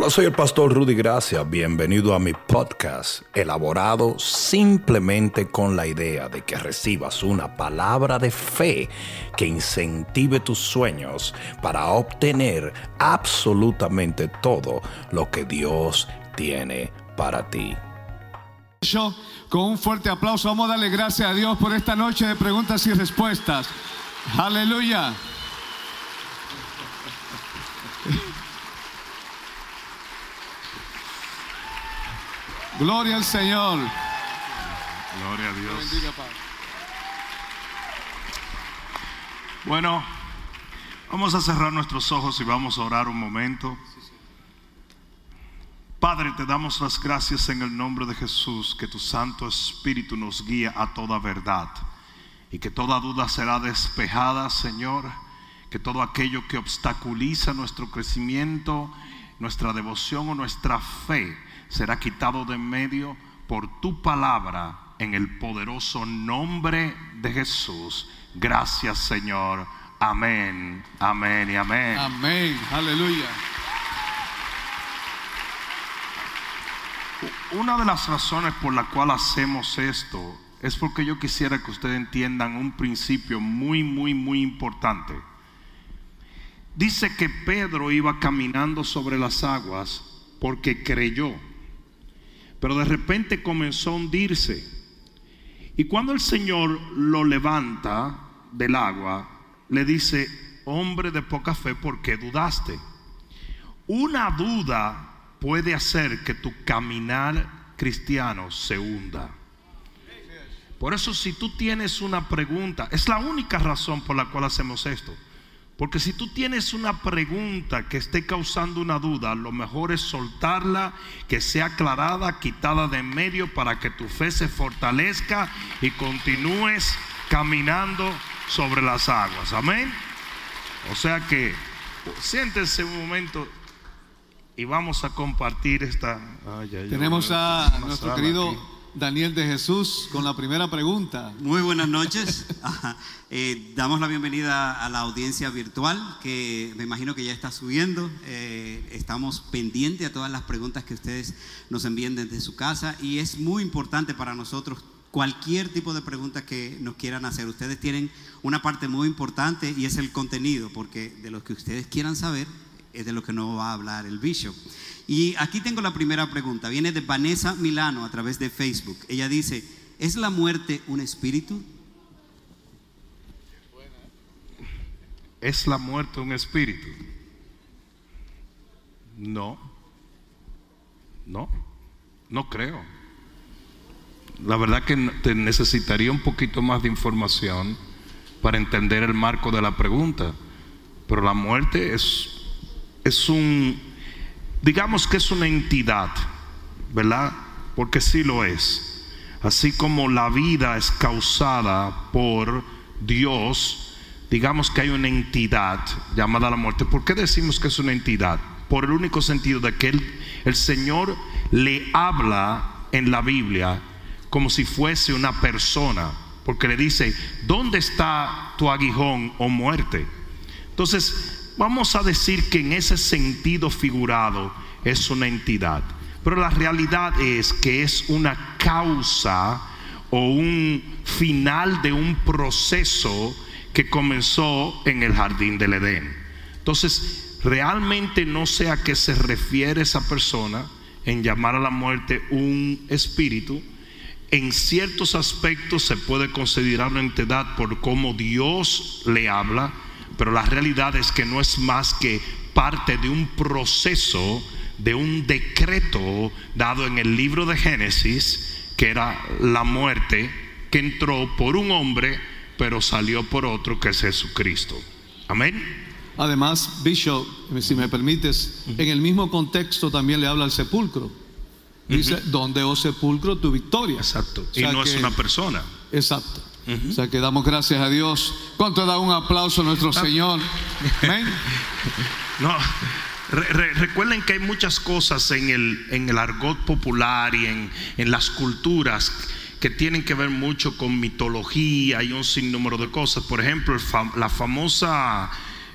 Hola, soy el pastor Rudy Gracia. Bienvenido a mi podcast, elaborado simplemente con la idea de que recibas una palabra de fe que incentive tus sueños para obtener absolutamente todo lo que Dios tiene para ti. Con un fuerte aplauso vamos a darle gracias a Dios por esta noche de preguntas y respuestas. Aleluya. Gloria al Señor. Gloria a Dios. Bueno, vamos a cerrar nuestros ojos y vamos a orar un momento. Padre, te damos las gracias en el nombre de Jesús, que tu Santo Espíritu nos guía a toda verdad y que toda duda será despejada, Señor, que todo aquello que obstaculiza nuestro crecimiento, nuestra devoción o nuestra fe, será quitado de en medio por tu palabra en el poderoso nombre de Jesús. Gracias Señor. Amén, amén y amén. Amén, aleluya. Una de las razones por la cual hacemos esto es porque yo quisiera que ustedes entiendan un principio muy, muy, muy importante. Dice que Pedro iba caminando sobre las aguas porque creyó pero de repente comenzó a hundirse. Y cuando el Señor lo levanta del agua, le dice, hombre de poca fe, ¿por qué dudaste? Una duda puede hacer que tu caminar cristiano se hunda. Por eso si tú tienes una pregunta, es la única razón por la cual hacemos esto. Porque si tú tienes una pregunta que esté causando una duda, lo mejor es soltarla, que sea aclarada, quitada de en medio para que tu fe se fortalezca y continúes caminando sobre las aguas. Amén. O sea que siéntense un momento y vamos a compartir esta. Tenemos a nuestro querido Daniel de Jesús con la primera pregunta. Muy buenas noches. Eh, damos la bienvenida a la audiencia virtual que me imagino que ya está subiendo. Eh, estamos pendientes a todas las preguntas que ustedes nos envíen desde su casa y es muy importante para nosotros cualquier tipo de pregunta que nos quieran hacer. Ustedes tienen una parte muy importante y es el contenido, porque de lo que ustedes quieran saber es de lo que no va a hablar el bishop. Y aquí tengo la primera pregunta. Viene de Vanessa Milano a través de Facebook. Ella dice, ¿es la muerte un espíritu? ¿Es la muerte un espíritu? No. No. No creo. La verdad que te necesitaría un poquito más de información para entender el marco de la pregunta. Pero la muerte es, es un digamos que es una entidad, ¿verdad? Porque sí lo es. Así como la vida es causada por Dios, digamos que hay una entidad llamada la muerte. ¿Por qué decimos que es una entidad? Por el único sentido de que el, el Señor le habla en la Biblia como si fuese una persona, porque le dice, ¿dónde está tu aguijón o muerte? Entonces, vamos a decir que en ese sentido figurado es una entidad. Pero la realidad es que es una causa o un final de un proceso que comenzó en el jardín del Edén. Entonces, realmente no sé a qué se refiere esa persona en llamar a la muerte un espíritu. En ciertos aspectos se puede considerar una entidad por cómo Dios le habla, pero la realidad es que no es más que parte de un proceso, de un decreto dado en el libro de Génesis, que era la muerte que entró por un hombre, pero salió por otro, que es Jesucristo. Amén. Además, Bishop, si me permites, en el mismo contexto también le habla al sepulcro. Dice, ¿dónde, oh sepulcro, tu victoria? Exacto. y no es una persona. Exacto. O sea que damos gracias a Dios. ¿Cuánto da un aplauso a nuestro ah. Señor? No, recuerden que hay muchas cosas en el, en el argot popular y en, en las culturas que tienen que ver mucho con mitología y un sinnúmero de cosas. Por ejemplo, la famosa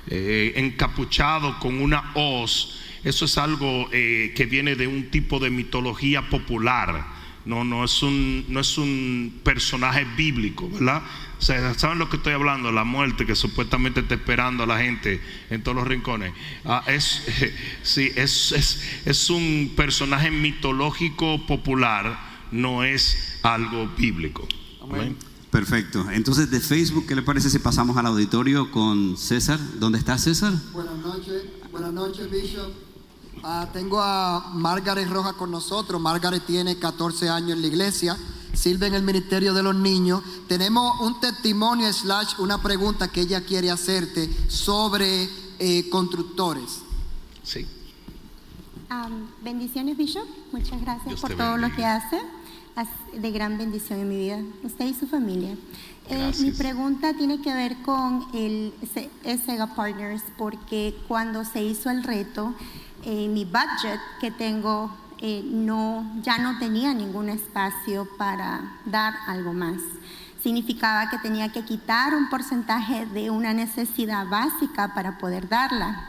eh, encapuchado con una hoz eso es algo eh, que viene de un tipo de mitología popular. No, no es un, no es un personaje bíblico, ¿verdad? O sea, ¿saben lo que estoy hablando? La muerte que supuestamente está esperando a la gente en todos los rincones. Ah, es, sí, es, es, es un personaje mitológico popular, no es algo bíblico. Amén. Perfecto. Entonces, de Facebook, ¿qué le parece si pasamos al auditorio con César? ¿Dónde está César? Buenas noches, buenas noches, Bishop. Ah, tengo a Margaret Roja con nosotros. Margaret tiene 14 años en la iglesia, sirve en el ministerio de los niños. Tenemos un testimonio slash una pregunta que ella quiere hacerte sobre eh, constructores. Sí. Um, bendiciones, Bishop. Muchas gracias Dios por todo lo bendiga. que hace. De gran bendición en mi vida. Usted y su familia. Eh, mi pregunta tiene que ver con el Se- Sega Partners, porque cuando se hizo el reto, eh, mi budget que tengo eh, no, ya no tenía ningún espacio para dar algo más. Significaba que tenía que quitar un porcentaje de una necesidad básica para poder darla.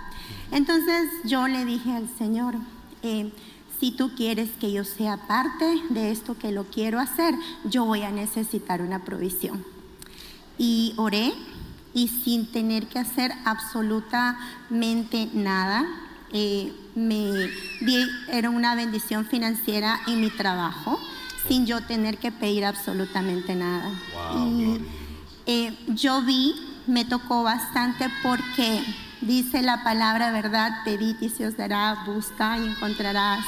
Entonces yo le dije al Señor, eh, si tú quieres que yo sea parte de esto que lo quiero hacer, yo voy a necesitar una provisión. Y oré y sin tener que hacer absolutamente nada, eh, me di- era una bendición financiera en mi trabajo, sin yo tener que pedir absolutamente nada. y eh, yo vi, me tocó bastante porque dice la palabra verdad, pedid y se os dará, busca y encontrarás.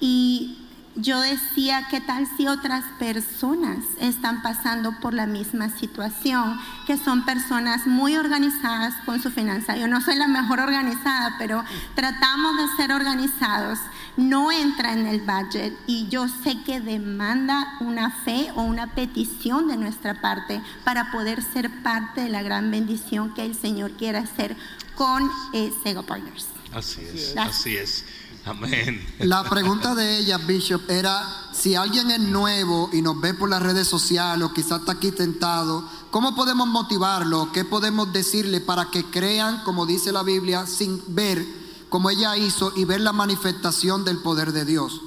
Y yo decía, ¿qué tal si otras personas están pasando por la misma situación? Que son personas muy organizadas con su finanza. Yo no soy la mejor organizada, pero tratamos de ser organizados. No entra en el budget y yo sé que demanda una fe o una petición de nuestra parte para poder ser parte de la gran bendición que el Señor quiere hacer con eh, Sega Partners. Así es, así es. Amén. La pregunta de ella, Bishop, era si alguien es nuevo y nos ve por las redes sociales o quizás está aquí tentado, ¿cómo podemos motivarlo? ¿Qué podemos decirle para que crean, como dice la Biblia, sin ver como ella hizo y ver la manifestación del poder de Dios?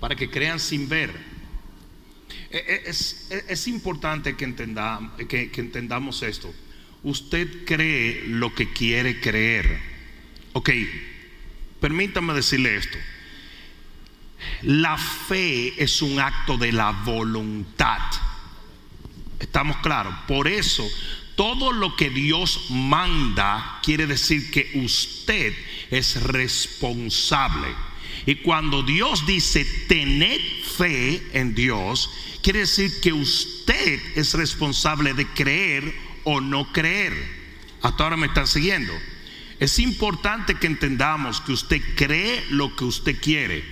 para que crean sin ver. Eh, eh, Es, es- es importante que, entendam- que- que entendamos esto. Usted cree lo que quiere creer. Ok, permítame decirle esto. La fe es un acto de la voluntad. Estamos claros. Por eso, todo lo que Dios manda quiere decir que usted es responsable. Y cuando Dios dice tened fe en Dios, quiere decir que usted es responsable de creer o no creer. Hasta ahora me están siguiendo. Es importante que entendamos que usted cree lo que usted quiere.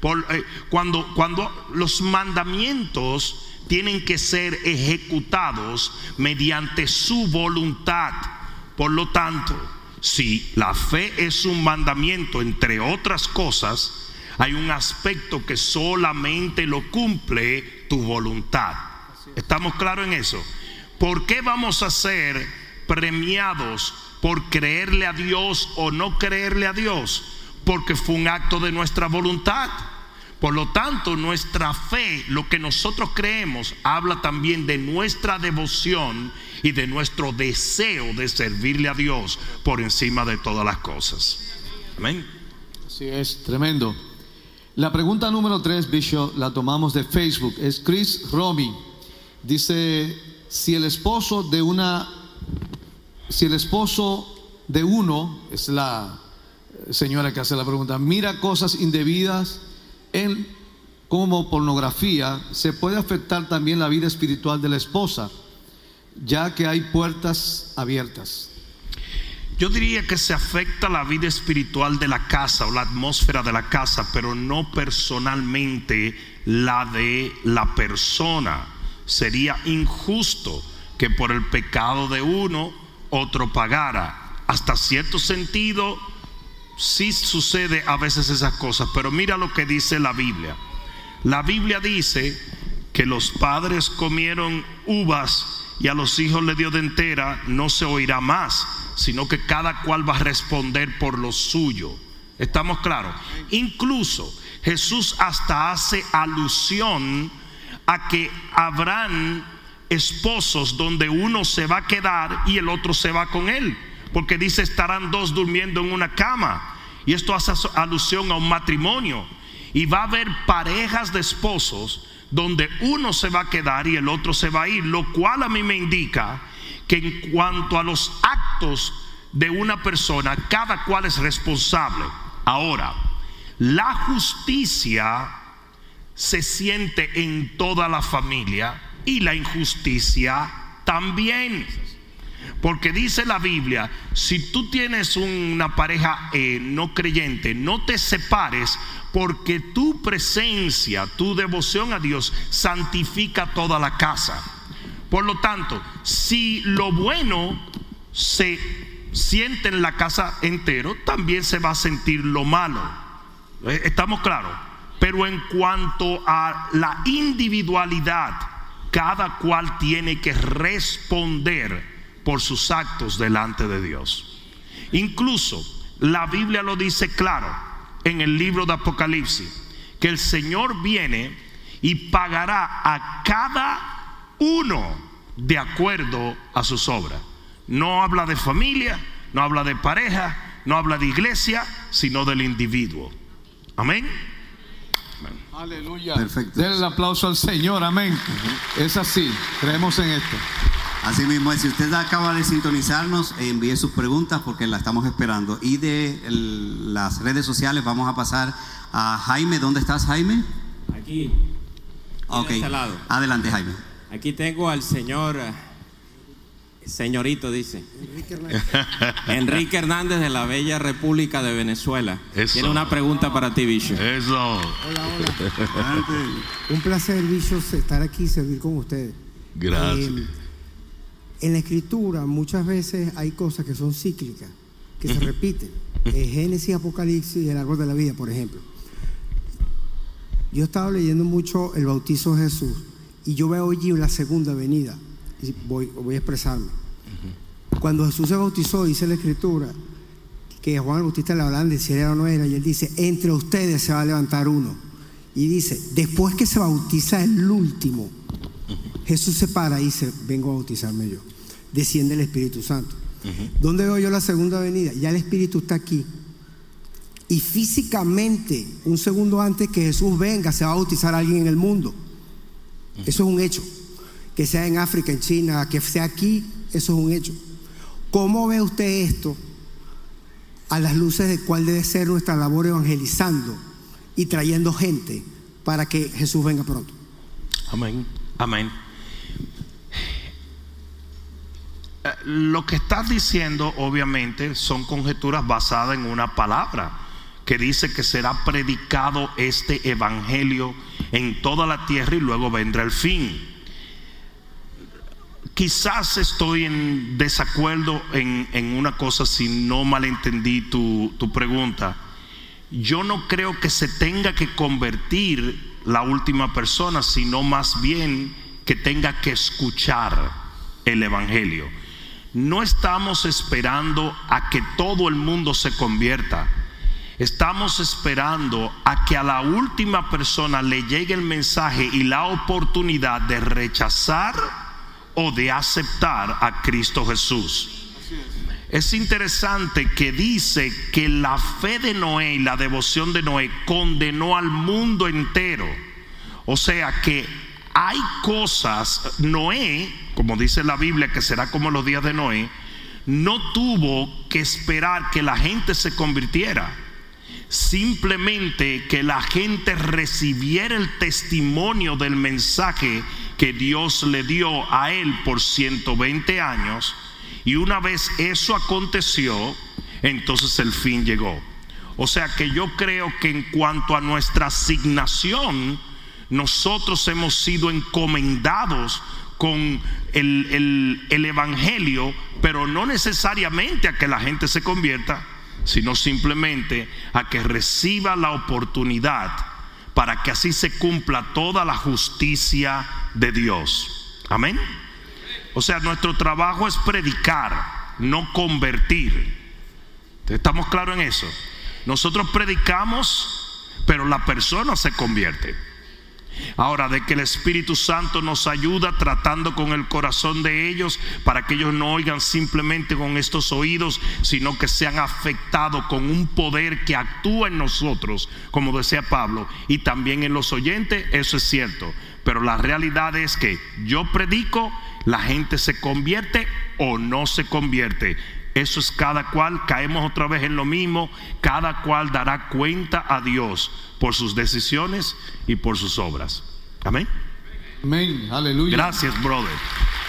Por, eh, cuando, cuando los mandamientos tienen que ser ejecutados mediante su voluntad. Por lo tanto, si la fe es un mandamiento, entre otras cosas, hay un aspecto que solamente lo cumple tu voluntad. ¿Estamos claros en eso? ¿Por qué vamos a ser premiados por creerle a Dios o no creerle a Dios? Porque fue un acto de nuestra voluntad. Por lo tanto, nuestra fe, lo que nosotros creemos, habla también de nuestra devoción y de nuestro deseo de servirle a Dios por encima de todas las cosas. Amén. Así es, tremendo. La pregunta número tres, Bishop, la tomamos de Facebook. Es Chris Romy. Dice, si el esposo de una, si el esposo de uno, es la señora que hace la pregunta, mira cosas indebidas en, como pornografía, se puede afectar también la vida espiritual de la esposa, ya que hay puertas abiertas. Yo diría que se afecta la vida espiritual de la casa o la atmósfera de la casa, pero no personalmente la de la persona. Sería injusto que por el pecado de uno otro pagara. Hasta cierto sentido, sí sucede a veces esas cosas, pero mira lo que dice la Biblia. La Biblia dice que los padres comieron uvas y a los hijos le dio de entera, no se oirá más, sino que cada cual va a responder por lo suyo. Estamos claros. Incluso Jesús hasta hace alusión a que habrán esposos donde uno se va a quedar y el otro se va con él. Porque dice estarán dos durmiendo en una cama. Y esto hace alusión a un matrimonio. Y va a haber parejas de esposos donde uno se va a quedar y el otro se va a ir. Lo cual a mí me indica que en cuanto a los actos de una persona, cada cual es responsable. Ahora, la justicia se siente en toda la familia y la injusticia también. Porque dice la Biblia, si tú tienes una pareja eh, no creyente, no te separes porque tu presencia, tu devoción a Dios santifica toda la casa. Por lo tanto, si lo bueno se siente en la casa entero, también se va a sentir lo malo. Eh, ¿Estamos claros? Pero en cuanto a la individualidad, cada cual tiene que responder por sus actos delante de Dios. Incluso la Biblia lo dice claro en el libro de Apocalipsis, que el Señor viene y pagará a cada uno de acuerdo a sus obras. No habla de familia, no habla de pareja, no habla de iglesia, sino del individuo. Amén. Aleluya. Perfecto. Denle el aplauso al Señor, amén. Es así, creemos en esto. Así mismo Si usted acaba de sintonizarnos, envíe sus preguntas porque la estamos esperando. Y de las redes sociales vamos a pasar a Jaime. ¿Dónde estás, Jaime? Aquí. Ok. Este Adelante, Jaime. Aquí tengo al señor Señorito dice. Enrique Hernández. de la Bella República de Venezuela. Tiene una pregunta para ti, Bicho. Eso. Hola, hola. Un placer, Bicho, estar aquí y servir con ustedes. Gracias. Eh, en la escritura muchas veces hay cosas que son cíclicas, que se repiten. Génesis, Apocalipsis y el árbol de la vida, por ejemplo. Yo estaba leyendo mucho el bautizo de Jesús y yo veo allí la segunda venida voy, voy a expresarme. Cuando Jesús se bautizó, dice la escritura, que Juan el Bautista le hablaban de si era o no era, y él dice, entre ustedes se va a levantar uno. Y dice, después que se bautiza el último, Jesús se para y dice, vengo a bautizarme yo. Desciende el Espíritu Santo. ¿Dónde veo yo la segunda venida? Ya el Espíritu está aquí. Y físicamente, un segundo antes que Jesús venga, se va a bautizar alguien en el mundo. Eso es un hecho que sea en África, en China, que sea aquí, eso es un hecho. ¿Cómo ve usted esto a las luces de cuál debe ser nuestra labor evangelizando y trayendo gente para que Jesús venga pronto? Amén, amén. Eh, lo que estás diciendo, obviamente, son conjeturas basadas en una palabra que dice que será predicado este evangelio en toda la tierra y luego vendrá el fin quizás estoy en desacuerdo en, una cosa si no malentendí tu, tu pregunta. Yo no creo que se tenga que convertir la última persona, sino más bien que tenga que escuchar el Evangelio. No estamos esperando a que todo el mundo se convierta. Estamos esperando a que a la última persona le llegue el mensaje y la oportunidad de rechazar o de aceptar a Cristo Jesús. Es interesante que dice que la fe de Noé y la devoción de Noé condenó al mundo entero. O sea que hay cosas, Noé, como dice la Biblia, que será como los días de Noé, no tuvo que esperar que la gente se convirtiera. Simplemente que la gente recibiera el testimonio del mensaje que Dios le dio a él por 120 años. Y una vez eso aconteció, entonces el fin llegó. O sea que yo creo que en cuanto a nuestra asignación, nosotros hemos sido encomendados con el, el, Evangelio, pero no necesariamente a que la gente se convierta, sino simplemente a que reciba la oportunidad para que así se cumpla toda la justicia de Dios. Amén. O sea, nuestro trabajo es predicar, no convertir. ¿Estamos claros en eso? nosotros predicamos, pero la persona se convierte. Ahora, de que el Espíritu Santo nos ayuda tratando con el corazón de ellos para que ellos no oigan simplemente con estos oídos, sino que sean afectados con un poder que actúa en nosotros, como decía Pablo, y también en los oyentes, eso es cierto. Pero la realidad es que yo predico, la gente se convierte o no se convierte. Eso es cada cual, caemos otra vez en lo mismo, cada cual dará cuenta a Dios por sus decisiones y por sus obras. Amén. Amén, aleluya. Gracias, brother.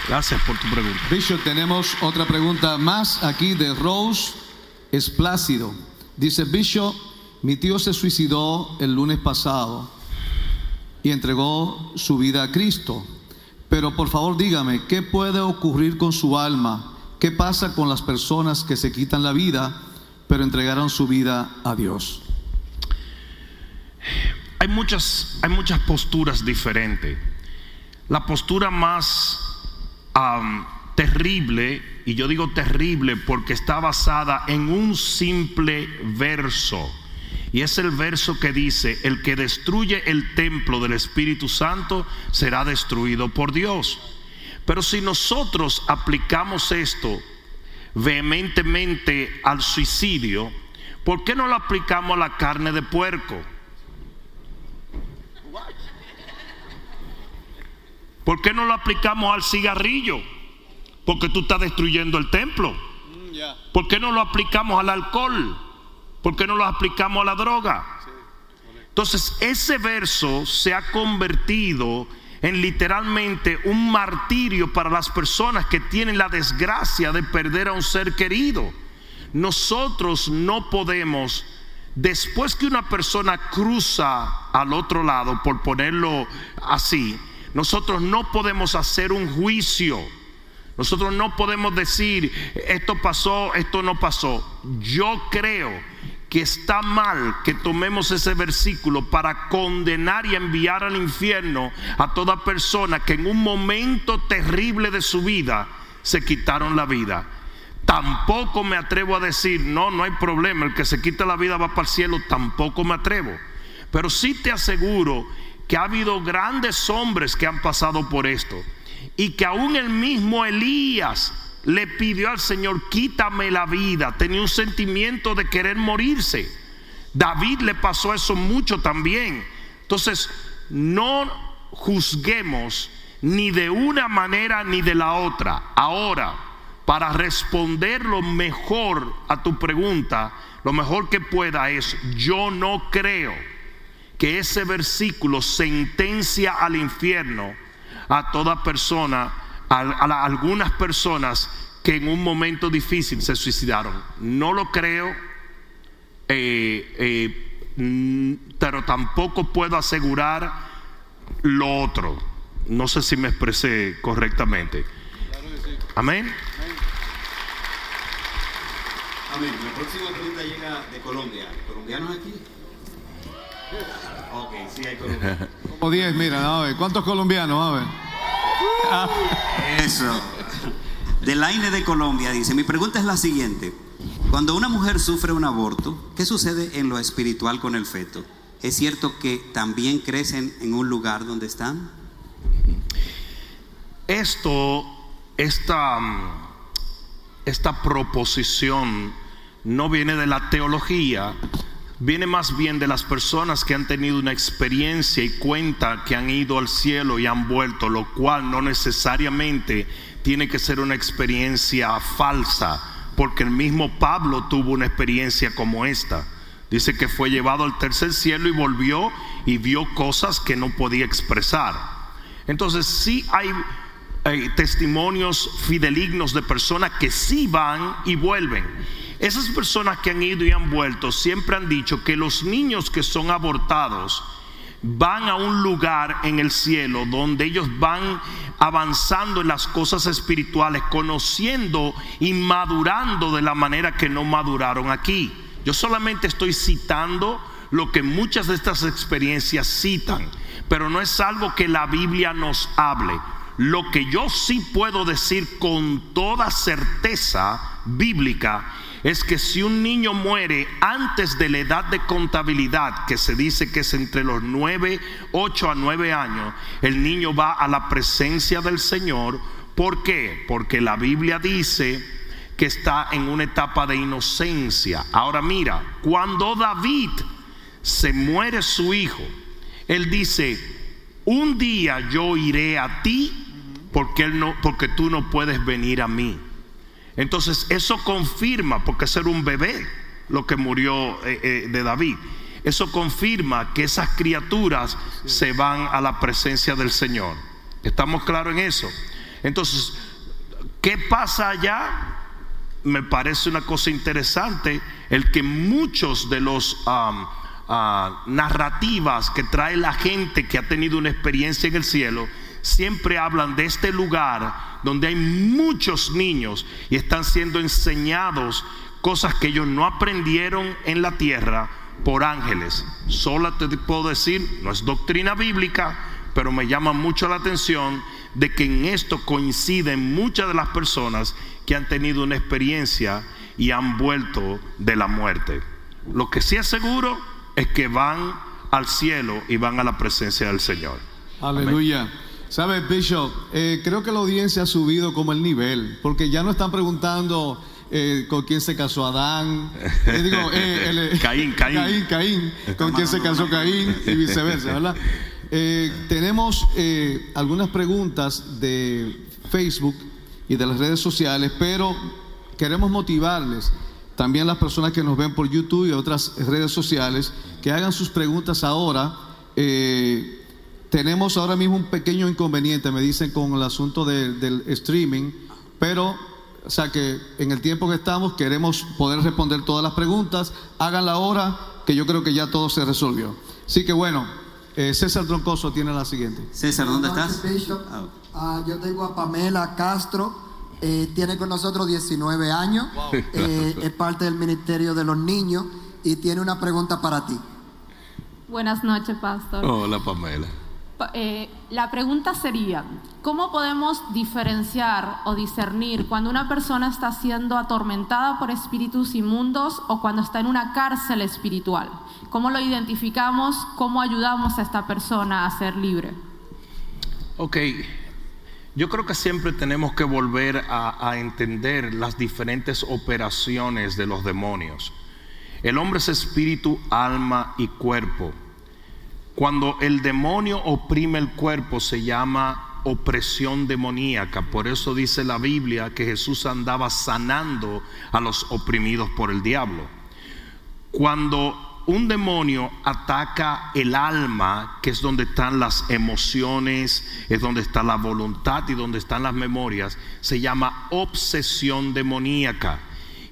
Gracias por tu pregunta. Bishop, tenemos otra pregunta más aquí de Rose Esplácido. Dice, Bishop, mi tío se suicidó el lunes pasado y entregó su vida a Cristo. Pero por favor dígame, ¿qué puede ocurrir con su alma? ¿Qué pasa con las personas que se quitan la vida, pero entregaron su vida a Dios? Hay muchas, hay muchas posturas diferentes. La postura más terrible, y yo digo terrible porque está basada en un simple verso. Y es el verso que dice, el que destruye el templo del Espíritu Santo será destruido por Dios. Pero si nosotros aplicamos esto vehementemente al suicidio, ¿por qué no lo aplicamos a la carne de puerco? ¿Por qué no lo aplicamos al cigarrillo? Porque tú estás destruyendo el templo. ¿Por qué no lo aplicamos al alcohol? ¿Por qué no lo aplicamos a la droga? Entonces, ese verso se ha convertido en literalmente un martirio para las personas que tienen la desgracia de perder a un ser querido. Nosotros no podemos, después que una persona cruza al otro lado, por ponerlo así, nosotros no podemos hacer un juicio. Nosotros no podemos decir, esto pasó, esto no pasó. Yo creo que está mal que tomemos ese versículo para condenar y enviar al infierno a toda persona que en un momento terrible de su vida se quitaron la vida. Tampoco me atrevo a decir, no, no hay problema, el que se quita la vida va para el cielo, tampoco me atrevo. Pero sí te aseguro que ha habido grandes hombres que han pasado por esto y que aún el mismo Elías le pidió al Señor, quítame la vida. Tenía un sentimiento de querer morirse. David le pasó eso mucho también. Entonces, no juzguemos ni de una manera ni de la otra. Ahora, para responder lo mejor a tu pregunta, lo mejor que pueda es, yo no creo que ese versículo sentencia al infierno a toda persona a, algunas personas que en un momento difícil se suicidaron. No lo creo, eh, eh, pero tampoco puedo asegurar lo otro. No sé si me expresé correctamente. Amén. Amén. La próxima pregunta llega de Colombia. ¿Colombianos aquí? Ok, sí hay colombianos. Como 10, mira, a ver. ¿Cuántos colombianos? A ver. Eso. De Laine de Colombia dice, mi pregunta es la siguiente. Cuando una mujer sufre un aborto, ¿qué sucede en lo espiritual con el feto? ¿Es cierto que también crecen en un lugar donde están? Esto, esta, esta proposición no viene de la teología, viene más bien de las personas que han tenido una experiencia y cuenta que han ido al cielo y han vuelto, lo cual no necesariamente tiene que ser una experiencia falsa, porque el mismo Pablo tuvo una experiencia como esta. Dice que fue llevado al tercer cielo y volvió y vio cosas que no podía expresar. Entonces sí hay, hay testimonios fidelignos de personas que sí van y vuelven. Esas personas que han ido y han vuelto siempre han dicho que los niños que son abortados van a un lugar en el cielo donde ellos van avanzando en las cosas espirituales, conociendo y madurando de la manera que no maduraron aquí. Yo solamente estoy citando lo que muchas de estas experiencias citan, pero no es algo que la Biblia nos hable. Lo que yo sí puedo decir con toda certeza bíblica es que si un niño muere antes de la edad de contabilidad, que se dice que es entre los 9, 8 a 9 años, el niño va a la presencia del Señor. ¿Por qué? Porque la Biblia dice que está en una etapa de inocencia. Ahora mira, cuando David se muere su hijo, él dice, un día yo iré a ti porque, él no, porque tú no puedes venir a mí. Entonces eso confirma, porque ser un bebé lo que murió eh, eh, de David, eso confirma que esas criaturas se van a la presencia del Señor. ¿Estamos claros en eso? Entonces, ¿qué pasa allá? Me parece una cosa interesante el que muchos de los ah, narrativas que trae la gente que ha tenido una experiencia en el cielo, siempre hablan de este lugar donde hay muchos niños y están siendo enseñados cosas que ellos no aprendieron en la tierra por ángeles. Solo te puedo decir, no es doctrina bíblica, pero me llama mucho la atención de que en esto coinciden muchas de las personas que han tenido una experiencia y han vuelto de la muerte. Lo que sí es seguro es que van al cielo y van a la presencia del Señor. Aleluya. ¿Sabes, Bishop? Eh, creo que la audiencia ha subido como el nivel, porque ya no están preguntando eh, con quién se casó Adán, eh, digo, Caín, Caín. Caín, Caín, con quién se casó Caín y viceversa, ¿verdad? tenemos algunas preguntas de Facebook y de las redes sociales, pero queremos motivarles también las personas que nos ven por YouTube y otras redes sociales que hagan sus preguntas ahora. Eh, tenemos ahora mismo un pequeño inconveniente, me dicen, con el asunto del streaming, pero, o sea que en el tiempo que estamos queremos poder responder todas las preguntas. Háganla ahora, que yo creo que ya todo se resolvió. Así que bueno, eh, César Troncoso tiene la siguiente. César, ¿dónde estás? Ah. Ah, yo tengo a Pamela Castro. Eh, tiene con nosotros 19 años, eh, es parte del Ministerio de los Niños y tiene una pregunta para ti. Buenas noches, Pastor. Hola, Pamela. Eh, la pregunta sería, ¿cómo podemos diferenciar o discernir cuando una persona está siendo atormentada por espíritus inmundos o cuando está en una cárcel espiritual? ¿Cómo lo identificamos? ¿Cómo ayudamos a esta persona a ser libre? Ok, yo creo que siempre tenemos que volver a, a entender las diferentes operaciones de los demonios. El hombre es espíritu, alma y cuerpo. Cuando el demonio oprime el cuerpo se llama opresión demoníaca. Por eso dice la Biblia que Jesús andaba sanando a los oprimidos por el diablo. Cuando un demonio ataca el alma, que es donde están las emociones, es donde está la voluntad y donde están las memorias, se llama obsesión demoníaca.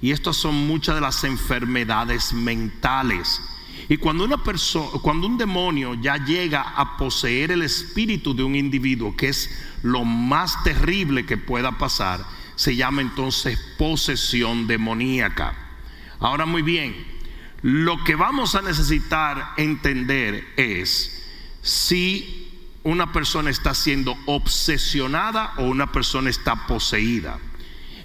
Y estas son muchas de las enfermedades mentales y cuando una persona, cuando un demonio ya llega a poseer el espíritu de un individuo, que es lo más terrible que pueda pasar, se llama entonces posesión demoníaca. Ahora muy bien, lo que vamos a necesitar entender es si una persona está siendo obsesionada o una persona está poseída.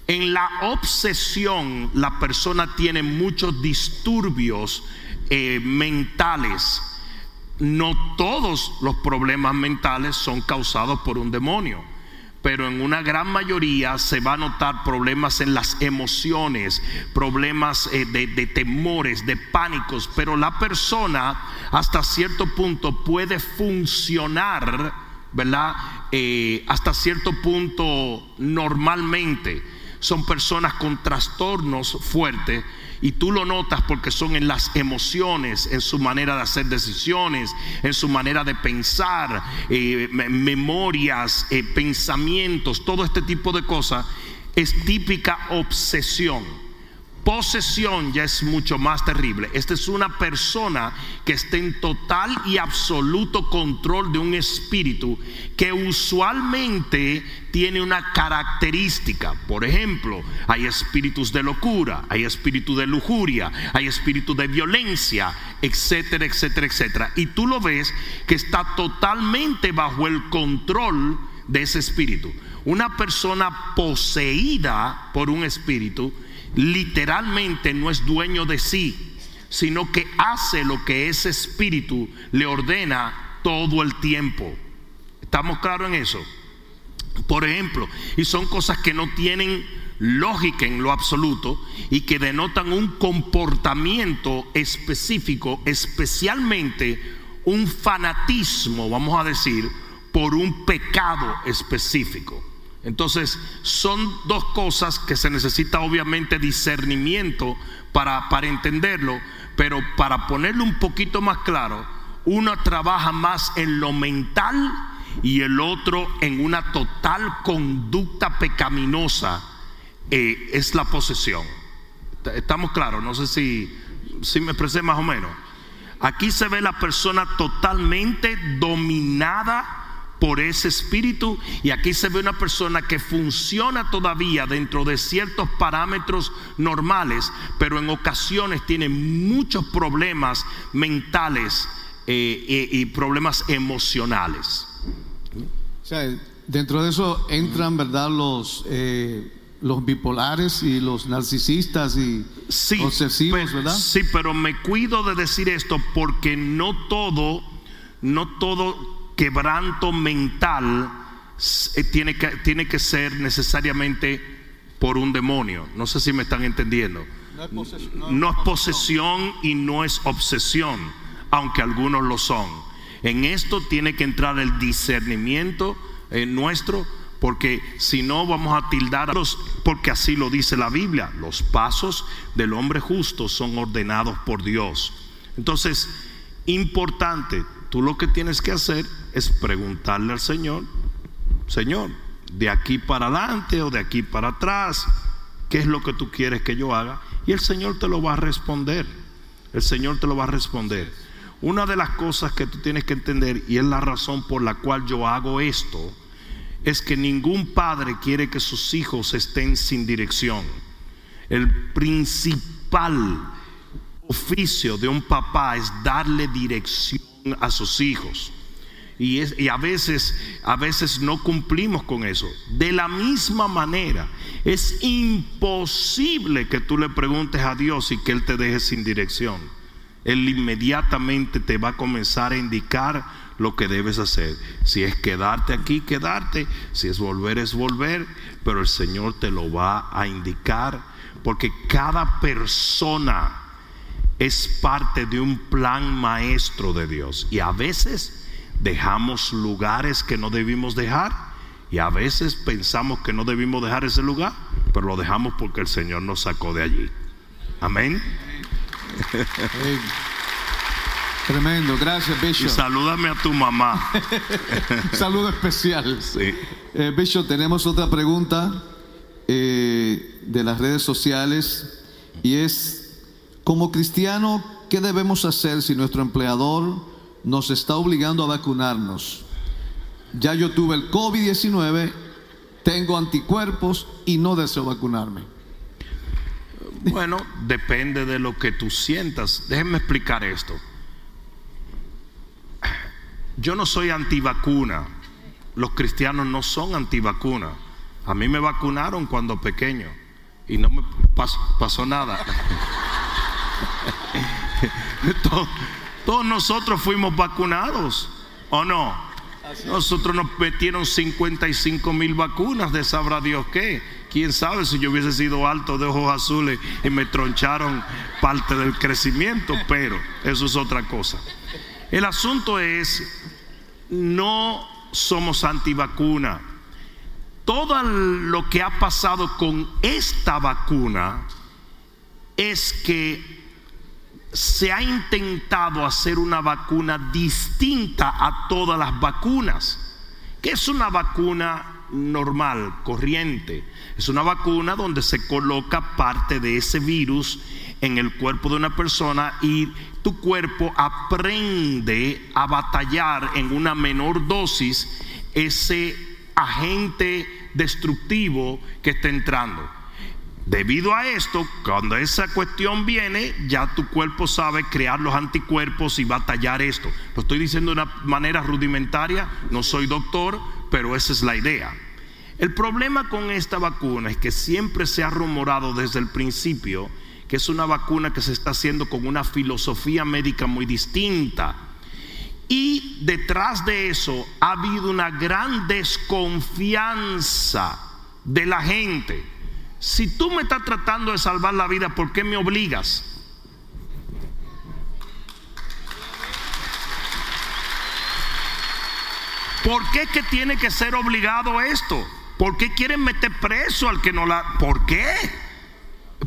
En la obsesión la persona tiene muchos disturbios eh, mentales. No todos los problemas mentales son causados por un demonio, pero en una gran mayoría se va a notar problemas en las emociones, problemas eh, de, temores, de pánicos, pero la persona hasta cierto punto puede funcionar, ¿verdad? Eh, hasta cierto punto normalmente. Son personas con trastornos fuertes y tú lo notas porque son en las emociones, en su manera de hacer decisiones, en su manera de pensar, eh, memorias, eh, pensamientos, todo este tipo de cosas. Es típica obsesión. Posesión ya es mucho más terrible. Esta es una persona que está en total y absoluto control de un espíritu que usualmente tiene una característica. Por ejemplo, hay espíritus de locura, hay espíritu de lujuria, hay espíritu de violencia, etcétera, etcétera, etcétera. Y tú lo ves que está totalmente bajo el control de ese espíritu. Una persona poseída por un espíritu literalmente no es dueño de sí, sino que hace lo que ese espíritu le ordena todo el tiempo. ¿Estamos claros en eso? Por ejemplo, y son cosas que no tienen lógica en lo absoluto y que denotan un comportamiento específico, especialmente un fanatismo, vamos a decir, por un pecado específico. Entonces, son dos cosas que se necesita obviamente discernimiento para, para entenderlo, pero para ponerlo un poquito más claro, uno trabaja más en lo mental y el otro en una total conducta pecaminosa, eh, es la posesión. Estamos claros, no sé si, si me expresé más o menos. Aquí se ve la persona totalmente dominada por ese espíritu y aquí se ve una persona que funciona todavía dentro de ciertos parámetros normales, pero en ocasiones tiene muchos problemas mentales eh, eh, y problemas emocionales. O sea, dentro de eso entran, ¿verdad? Los eh, los bipolares y los narcisistas y sí, obsesivos, ¿verdad? Sí, pero me cuido de decir esto porque no todo, no todo quebranto mental eh, tiene que, tiene que ser necesariamente por un demonio. No sé si me están entendiendo. No es, posesión y no es obsesión, aunque algunos lo son. En esto tiene que entrar el discernimiento eh, nuestro, porque si no vamos a tildar, porque así lo dice la Biblia, los pasos del hombre justo son ordenados por Dios. Entonces, importante, tú lo que tienes que hacer es preguntarle al Señor, Señor, de aquí para adelante o de aquí para atrás, ¿qué es lo que tú quieres que yo haga? Y el Señor te lo va a responder. El Señor te lo va a responder. Una de las cosas que tú tienes que entender, y es la razón por la cual yo hago esto, es que ningún padre quiere que sus hijos estén sin dirección. El principal oficio de un papá es darle dirección a sus hijos. Y, a veces a veces no cumplimos con eso. De la misma manera, es imposible que tú le preguntes a Dios y que él te deje sin dirección. Él inmediatamente te va a comenzar a indicar lo que debes hacer. Si es quedarte aquí, quedarte. Si es volver, es volver. Pero el Señor te lo va a indicar. Porque cada persona es parte de un plan maestro de Dios. Y a veces dejamos lugares que no debimos dejar y a veces pensamos que no debimos dejar ese lugar, pero lo dejamos porque el Señor nos sacó de allí. Amén. Tremendo, gracias Bishop. Y salúdame a tu mamá. Saludo especial. Sí. Eh, Bishop, tenemos otra pregunta eh, de las redes sociales y es, como cristiano, ¿qué debemos hacer si nuestro empleador nos está obligando a vacunarnos. Ya yo tuve el COVID-19, tengo anticuerpos y no deseo vacunarme. Bueno, depende de lo que tú sientas. Déjenme explicar esto. Yo no soy antivacuna. Los cristianos no son antivacuna. A mí me vacunaron cuando pequeño y no me pasó, nada. Todos nosotros fuimos vacunados, ¿o no? Nosotros nos metieron 55 mil vacunas de sabrá Dios qué. Quién sabe si yo hubiese sido alto de ojos azules y me troncharon parte del crecimiento, pero eso es otra cosa. El asunto es, no somos antivacuna. Todo lo que ha pasado con esta vacuna es que se ha intentado hacer una vacuna distinta a todas las vacunas, que es una vacuna normal, corriente. Es una vacuna donde se coloca parte de ese virus en el cuerpo de una persona y tu cuerpo aprende a batallar en una menor dosis ese agente destructivo que está entrando. Debido a esto, cuando esa cuestión viene, ya tu cuerpo sabe crear los anticuerpos y batallar esto. Lo estoy diciendo de una manera rudimentaria, no soy doctor, pero esa es la idea. El problema con esta vacuna es que siempre se ha rumorado desde el principio que es una vacuna que se está haciendo con una filosofía médica muy distinta. Y detrás de eso ha habido una gran desconfianza de la gente. Si tú me estás tratando de salvar la vida, ¿por qué me obligas? ¿Por qué que tiene que ser obligado esto? ¿Por qué quieren meter preso al que no la... ¿Por qué?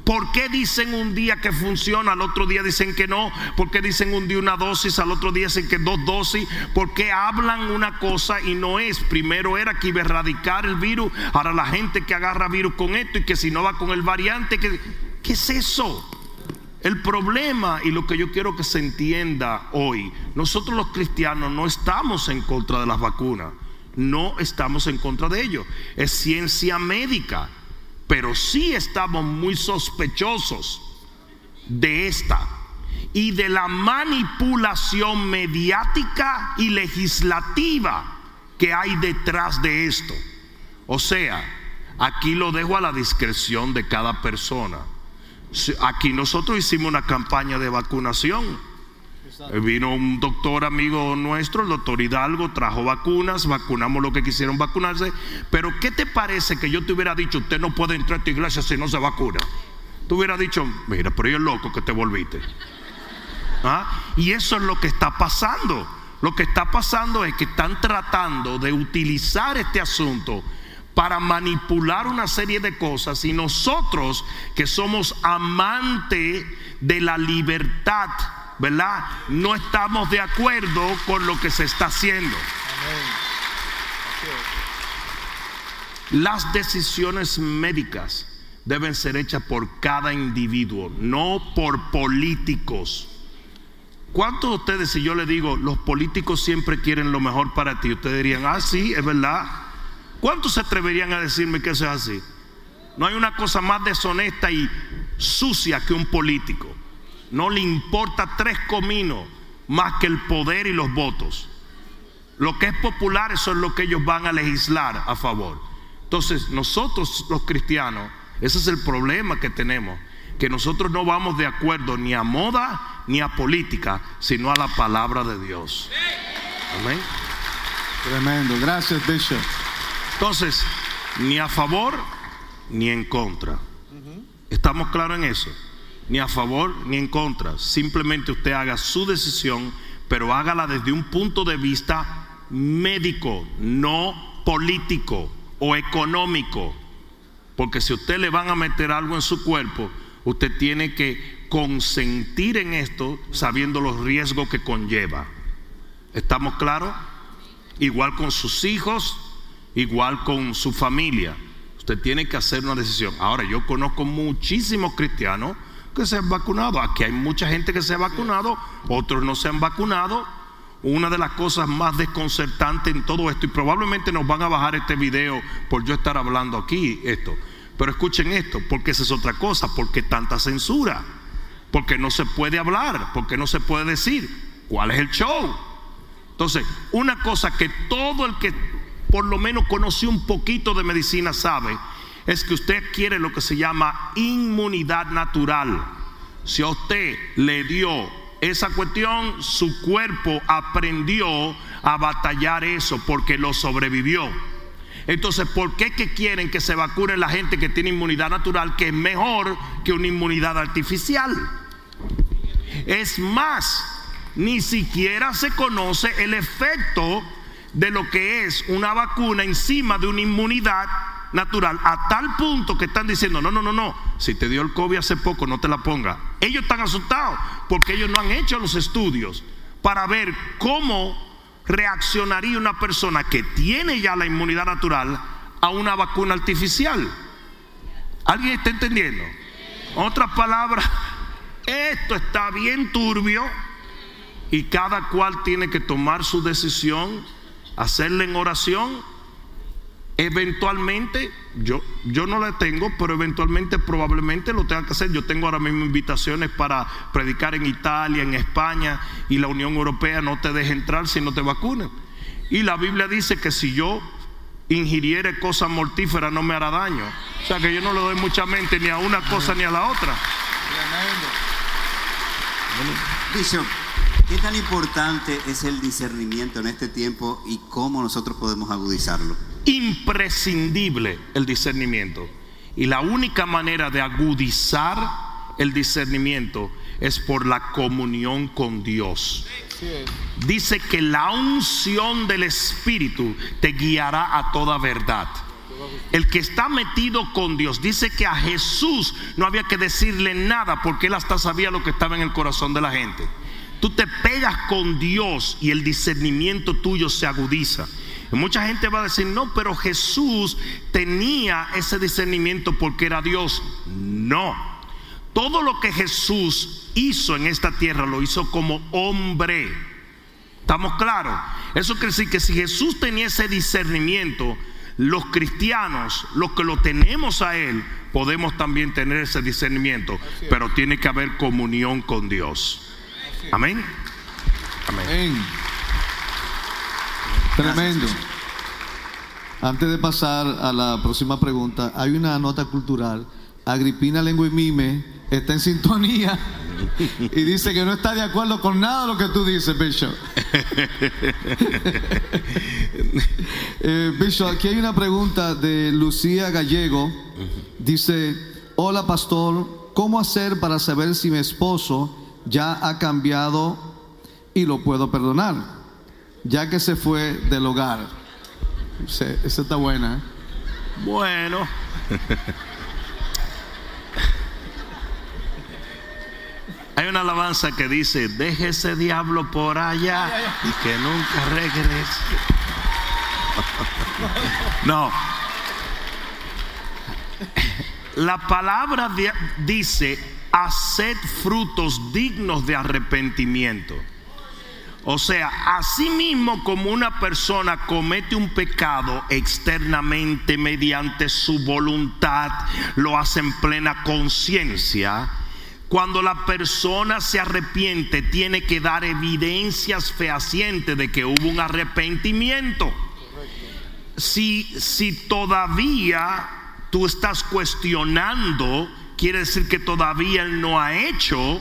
¿Por qué dicen un día que funciona, al otro día dicen que no? ¿Por qué dicen un día una dosis, al otro día dicen que dos dosis? ¿Por qué hablan una cosa y no es? Primero era que iba a erradicar el virus, ahora la gente que agarra virus con esto y que si no va con el variante, ¿qué es eso? El problema y lo que yo quiero que se entienda hoy, nosotros los cristianos no estamos en contra de las vacunas, no estamos en contra de ello, es ciencia médica pero sí estamos muy sospechosos de esta y de la manipulación mediática y legislativa que hay detrás de esto. O sea, aquí lo dejo a la discreción de cada persona. Aquí nosotros hicimos una campaña de vacunación vino un doctor amigo nuestro, el doctor Hidalgo, trajo vacunas, vacunamos lo que quisieron vacunarse. Pero ¿qué te parece que yo te hubiera dicho, usted no puede entrar a tu iglesia si no se vacuna? Tú hubiera dicho, mira, pero yo es loco que te volviste. ¿Ah? Y eso es lo que está pasando. Lo que está pasando es que están tratando de utilizar este asunto para manipular una serie de cosas y nosotros que somos amantes de la libertad, ¿verdad? No estamos de acuerdo con lo que se está haciendo. Las decisiones médicas deben ser hechas por cada individuo, no por políticos. ¿Cuántos de ustedes, si yo le digo, los políticos siempre quieren lo mejor para ti, ustedes dirían, ah, sí, es verdad? ¿Cuántos se atreverían a decirme que eso es así? No hay una cosa más deshonesta y sucia que un político no le importa tres cominos más que el poder y los votos. Lo que es popular, eso es lo que ellos van a legislar a favor. Entonces, nosotros los cristianos, ese es el problema que tenemos, que nosotros no vamos de acuerdo ni a moda ni a política, sino a la palabra de Dios. Amén. Tremendo, gracias Bishop. Entonces, ni a favor ni en contra. ¿Estamos claros en eso? Ni a favor ni en contra. Simplemente usted haga su decisión, pero hágala desde un punto de vista médico, no político o económico. Porque si usted le van a meter algo en su cuerpo, usted tiene que consentir en esto sabiendo los riesgos que conlleva. ¿Estamos claros? Igual con sus hijos, igual con su familia. Usted tiene que hacer una decisión. Ahora, yo conozco muchísimos cristianos que se han vacunado. Aquí hay mucha gente que se ha vacunado, otros no se han vacunado. Una de las cosas más desconcertantes en todo esto, y probablemente nos van a bajar este video por yo estar hablando aquí esto. Pero escuchen esto, porque esa es otra cosa, porque tanta censura, porque no se puede hablar, porque no se puede decir cuál es el show. Entonces, una cosa que todo el que por lo menos conoce un poquito de medicina sabe es que usted quiere lo que se llama inmunidad natural. Si a usted le dio esa cuestión, su cuerpo aprendió a batallar eso porque lo sobrevivió. Entonces, ¿por qué quieren que se vacune la gente que tiene inmunidad natural, que es mejor que una inmunidad artificial? Es más, ni siquiera se conoce el efecto de lo que es una vacuna encima de una inmunidad natural a tal punto que están diciendo, no, no, no, no, si te dio el COVID hace poco, no te la ponga. Ellos están asustados porque ellos no han hecho los estudios para ver cómo reaccionaría una persona que tiene ya la inmunidad natural a una vacuna artificial. ¿Alguien está entendiendo? Otras palabras, esto está bien turbio y cada cual tiene que tomar su decisión, hacerle en oración Eventualmente, yo, yo no la tengo, pero eventualmente probablemente lo tenga que hacer. Yo tengo ahora mismo invitaciones para predicar en Italia, en España, y la Unión Europea no te deja entrar si no te vacunan. Y la Biblia dice que si yo ingiriere cosas mortíferas no me hará daño. O sea que yo no le doy mucha mente ni a una cosa ni a la otra. Bishop, ¿qué tan importante es el discernimiento en este tiempo y cómo nosotros podemos agudizarlo? Imprescindible el discernimiento. Y la única manera de agudizar el discernimiento es por la comunión con Dios. Dice que la unción del Espíritu te guiará a toda verdad. El que está metido con Dios dice que a Jesús no había que decirle nada porque él hasta sabía lo que estaba en el corazón de la gente. Tú te pegas con Dios y el discernimiento tuyo se agudiza. Mucha gente va a decir, no, pero Jesús tenía ese discernimiento porque era Dios. No. Todo lo que Jesús hizo en esta tierra lo hizo como hombre. ¿Estamos claros? Eso quiere decir que si Jesús tenía ese discernimiento, los cristianos, los que lo tenemos a Él, podemos también tener ese discernimiento, pero tiene que haber comunión con Dios. Amén. Amén. Tremendo. Antes de pasar a la próxima pregunta, hay una nota cultural. Agripina Lengua y Mime está en sintonía y dice que no está de acuerdo con nada de lo que tú dices, Bishop. eh, Bishop, aquí hay una pregunta de Lucía Gallego. Dice, hola pastor, ¿cómo hacer para saber si mi esposo ya ha cambiado y lo puedo perdonar? Ya que se fue del hogar. Esa está buena. ¿eh? Bueno. Hay una alabanza que dice, deje ese diablo por allá y que nunca regrese. no. La palabra dice, haced frutos dignos de arrepentimiento. O sea, así mismo como una persona comete un pecado externamente mediante su voluntad, lo hace en plena conciencia, cuando la persona se arrepiente, tiene que dar evidencias fehacientes de que hubo un arrepentimiento. Si, si todavía tú estás cuestionando, quiere decir que todavía él no ha hecho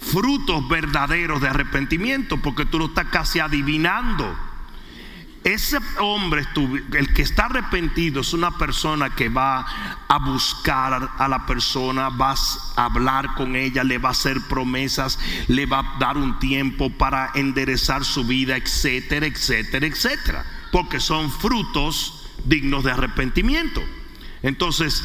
frutos verdaderos de arrepentimiento, porque tú lo estás casi adivinando. Ese hombre, el que está arrepentido, es una persona que va a buscar a la persona, va a hablar con ella, le va a hacer promesas, le va a dar un tiempo para enderezar su vida, etcétera, etcétera, etcétera. Porque son frutos dignos de arrepentimiento. Entonces,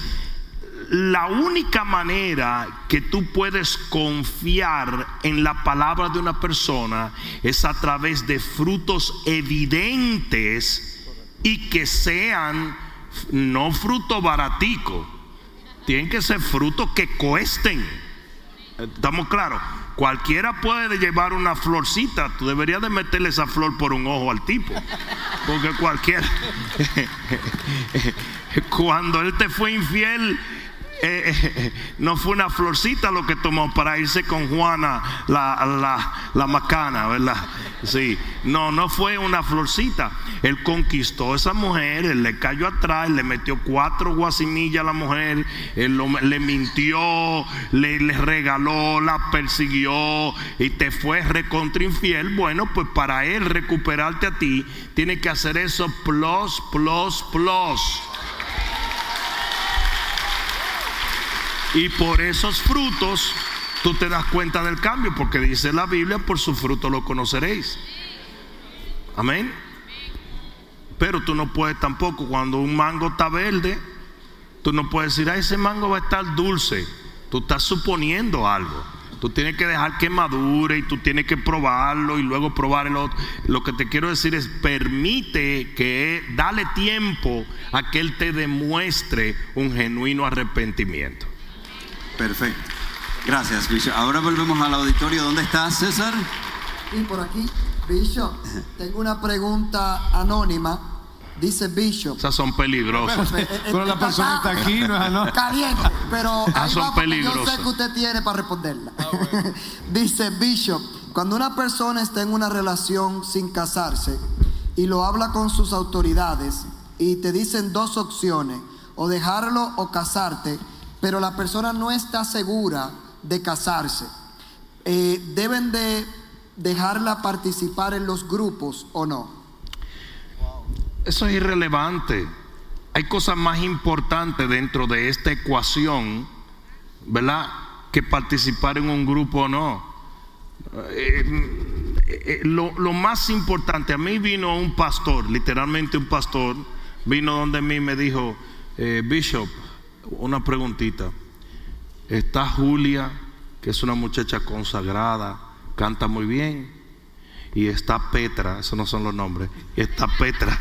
la única manera que tú puedes confiar en la palabra de una persona es a través de frutos evidentes y que sean no fruto baratico, tienen que ser frutos que cuesten. ¿Estamos claros? Cualquiera puede llevar una florcita, tú deberías de meterle esa flor por un ojo al tipo, porque cualquiera, cuando él te fue infiel, eh, eh, no fue una florcita lo que tomó para irse con Juana la, la, macana, ¿verdad? Sí, no, no fue una florcita. Él conquistó a esa mujer, él le cayó atrás, le metió cuatro guasimillas a la mujer, él le mintió, le, le, regaló, la persiguió y te fue recontra infiel. Bueno, pues para él recuperarte a ti, tiene que hacer eso plus, plus, plus. Y por esos frutos tú te das cuenta del cambio, porque dice la Biblia, por su fruto lo conoceréis. Amén. Pero tú no puedes tampoco, cuando un mango está verde, tú no puedes decir, ah, ese mango va a estar dulce. Tú estás suponiendo algo. Tú tienes que dejar que madure y tú tienes que probarlo y luego probar el otro. Lo que te quiero decir es, permite que, dale tiempo a que Él te demuestre un genuino arrepentimiento. Perfecto. Gracias, Bishop. Ahora volvemos al auditorio. ¿Dónde estás, César? Y por aquí, Bishop, tengo una pregunta anónima. Dice Bishop. Esas son peligrosas. Pero, eh, eh, la persona está aquí, no es Caliente, pero Esas son peligrosas. Yo sé que usted tiene para responderla. Ah, Dice Bishop, cuando una persona está en una relación sin casarse y lo habla con sus autoridades, y te dicen dos opciones, o dejarlo o casarte, pero la persona no está segura de casarse, eh, ¿deben de dejarla participar en los grupos o no? Eso es irrelevante. Hay cosas más importantes dentro de esta ecuación, ¿verdad? Que participar en un grupo o no. Eh, eh, lo, más importante, a mí vino un pastor, literalmente un pastor, vino donde mí y me dijo, Bishop, una preguntita. Está Julia, que es una muchacha consagrada, canta muy bien. Y está Petra, esos no son los nombres. Está Petra,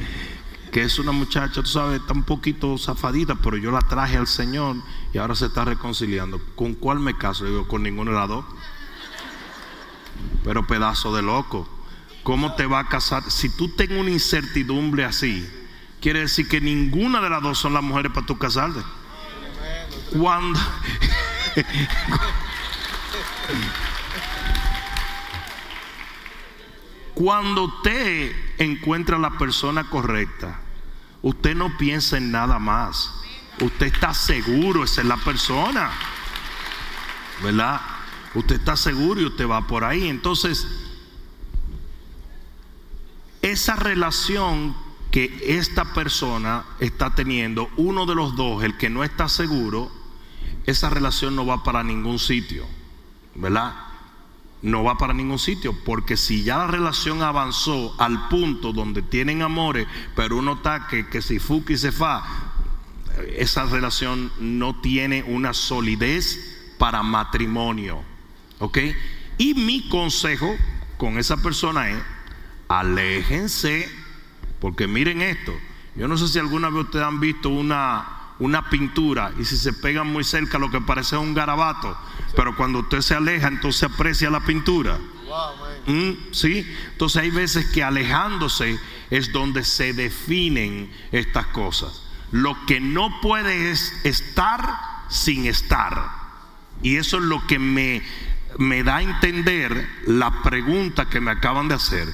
que es una muchacha, tú sabes, está un poquito zafadita, pero yo la traje al Señor y ahora se está reconciliando. ¿Con cuál me caso? digo, con ninguno de las dos. Pero pedazo de loco. ¿Cómo te va a casar? Si tú tienes una incertidumbre así, quiere decir que ninguna de las dos son las mujeres para tu casarte. Cuando Cuando usted encuentra la persona correcta, usted no piensa en nada más. Usted está seguro, esa es la persona. ¿Verdad? Usted está seguro y usted va por ahí. Entonces, esa relación que esta persona está teniendo, uno de los dos, el que no está seguro, esa relación no va para ningún sitio, ¿verdad? No va para ningún sitio, porque si ya la relación avanzó al punto donde tienen amores, pero uno está que, que si fuki se fa, esa relación no tiene una solidez para matrimonio. ¿Ok? Y mi consejo con esa persona es, aléjense, porque miren esto, yo no sé si alguna vez ustedes han visto una, una pintura y si se pegan muy cerca lo que parece un garabato, pero cuando usted se aleja entonces aprecia la pintura. ¿Mm? ¿Sí? Entonces hay veces que alejándose es donde se definen estas cosas. Lo que no puede es estar sin estar. Y eso es lo que me, me da a entender la pregunta que me acaban de hacer.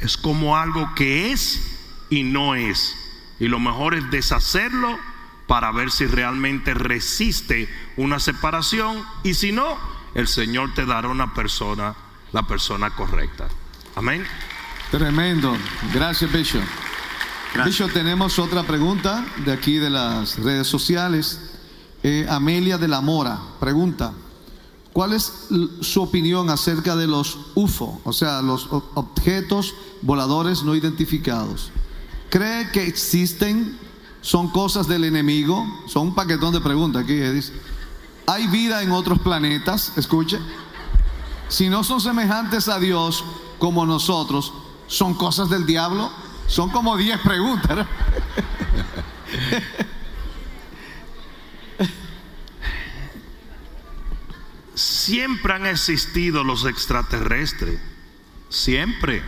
Es como algo que es y no es. Y lo mejor es deshacerlo para ver si realmente resiste una separación y si no, el Señor te dará una persona, la persona correcta. Amén. Tremendo. Gracias, Bishop. Bishop, tenemos otra pregunta de aquí de las redes sociales. Eh, Amelia de la Mora pregunta, ¿Cuál es su opinión acerca de los UFO, o sea, los objetos voladores no identificados? ¿Cree que existen? ¿Son cosas del enemigo? Son un paquetón de preguntas aquí. Dice. ¿Hay vida en otros planetas? Escuche. Si no son semejantes a Dios como nosotros, ¿son cosas del diablo? Son como 10 preguntas. Siempre han existido los extraterrestres. Siempre.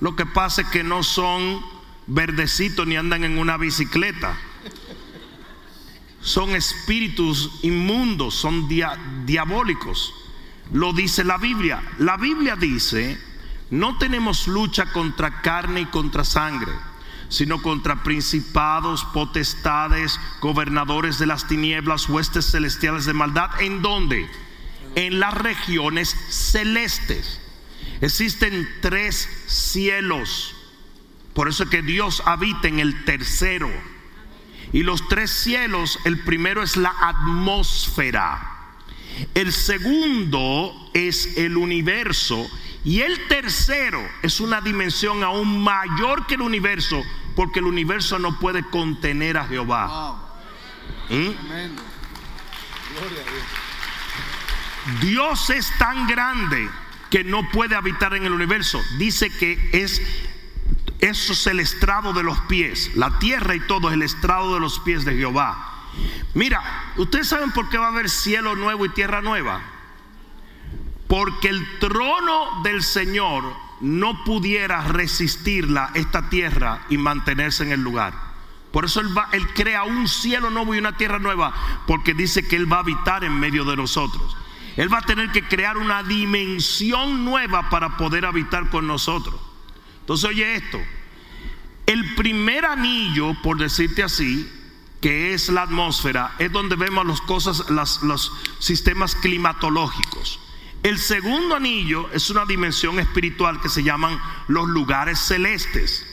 Lo que pasa es que no son verdecitos ni andan en una bicicleta. Son espíritus inmundos, son diabólicos. Lo dice la Biblia. La Biblia dice, no tenemos lucha contra carne y contra sangre, sino contra principados, potestades, gobernadores de las tinieblas, huestes celestiales de maldad. ¿En dónde? en las regiones celestes. Existen tres cielos. Por eso es que Dios habita en el tercero. Y los tres cielos, el primero es la atmósfera. El segundo es el universo. Y el tercero es una dimensión aún mayor que el universo, porque el universo no puede contener a Jehová. ¿Mm? Gloria a Dios. Dios es tan grande que no puede habitar en el universo. Dice que es eso es el estrado de los pies. La tierra y todo es el estrado de los pies de Jehová. Mira, ustedes saben por qué va a haber cielo nuevo y tierra nueva. Porque el trono del Señor no pudiera resistirla esta tierra y mantenerse en el lugar. Por eso él, él crea un cielo nuevo y una tierra nueva, porque dice que Él va a habitar en medio de nosotros. Él va a tener que crear una dimensión nueva para poder habitar con nosotros. Entonces oye esto, El primer anillo, por decirte así, que es la atmósfera, es donde vemos las cosas, los sistemas climatológicos. El segundo anillo es una dimensión espiritual que se llaman los lugares celestes.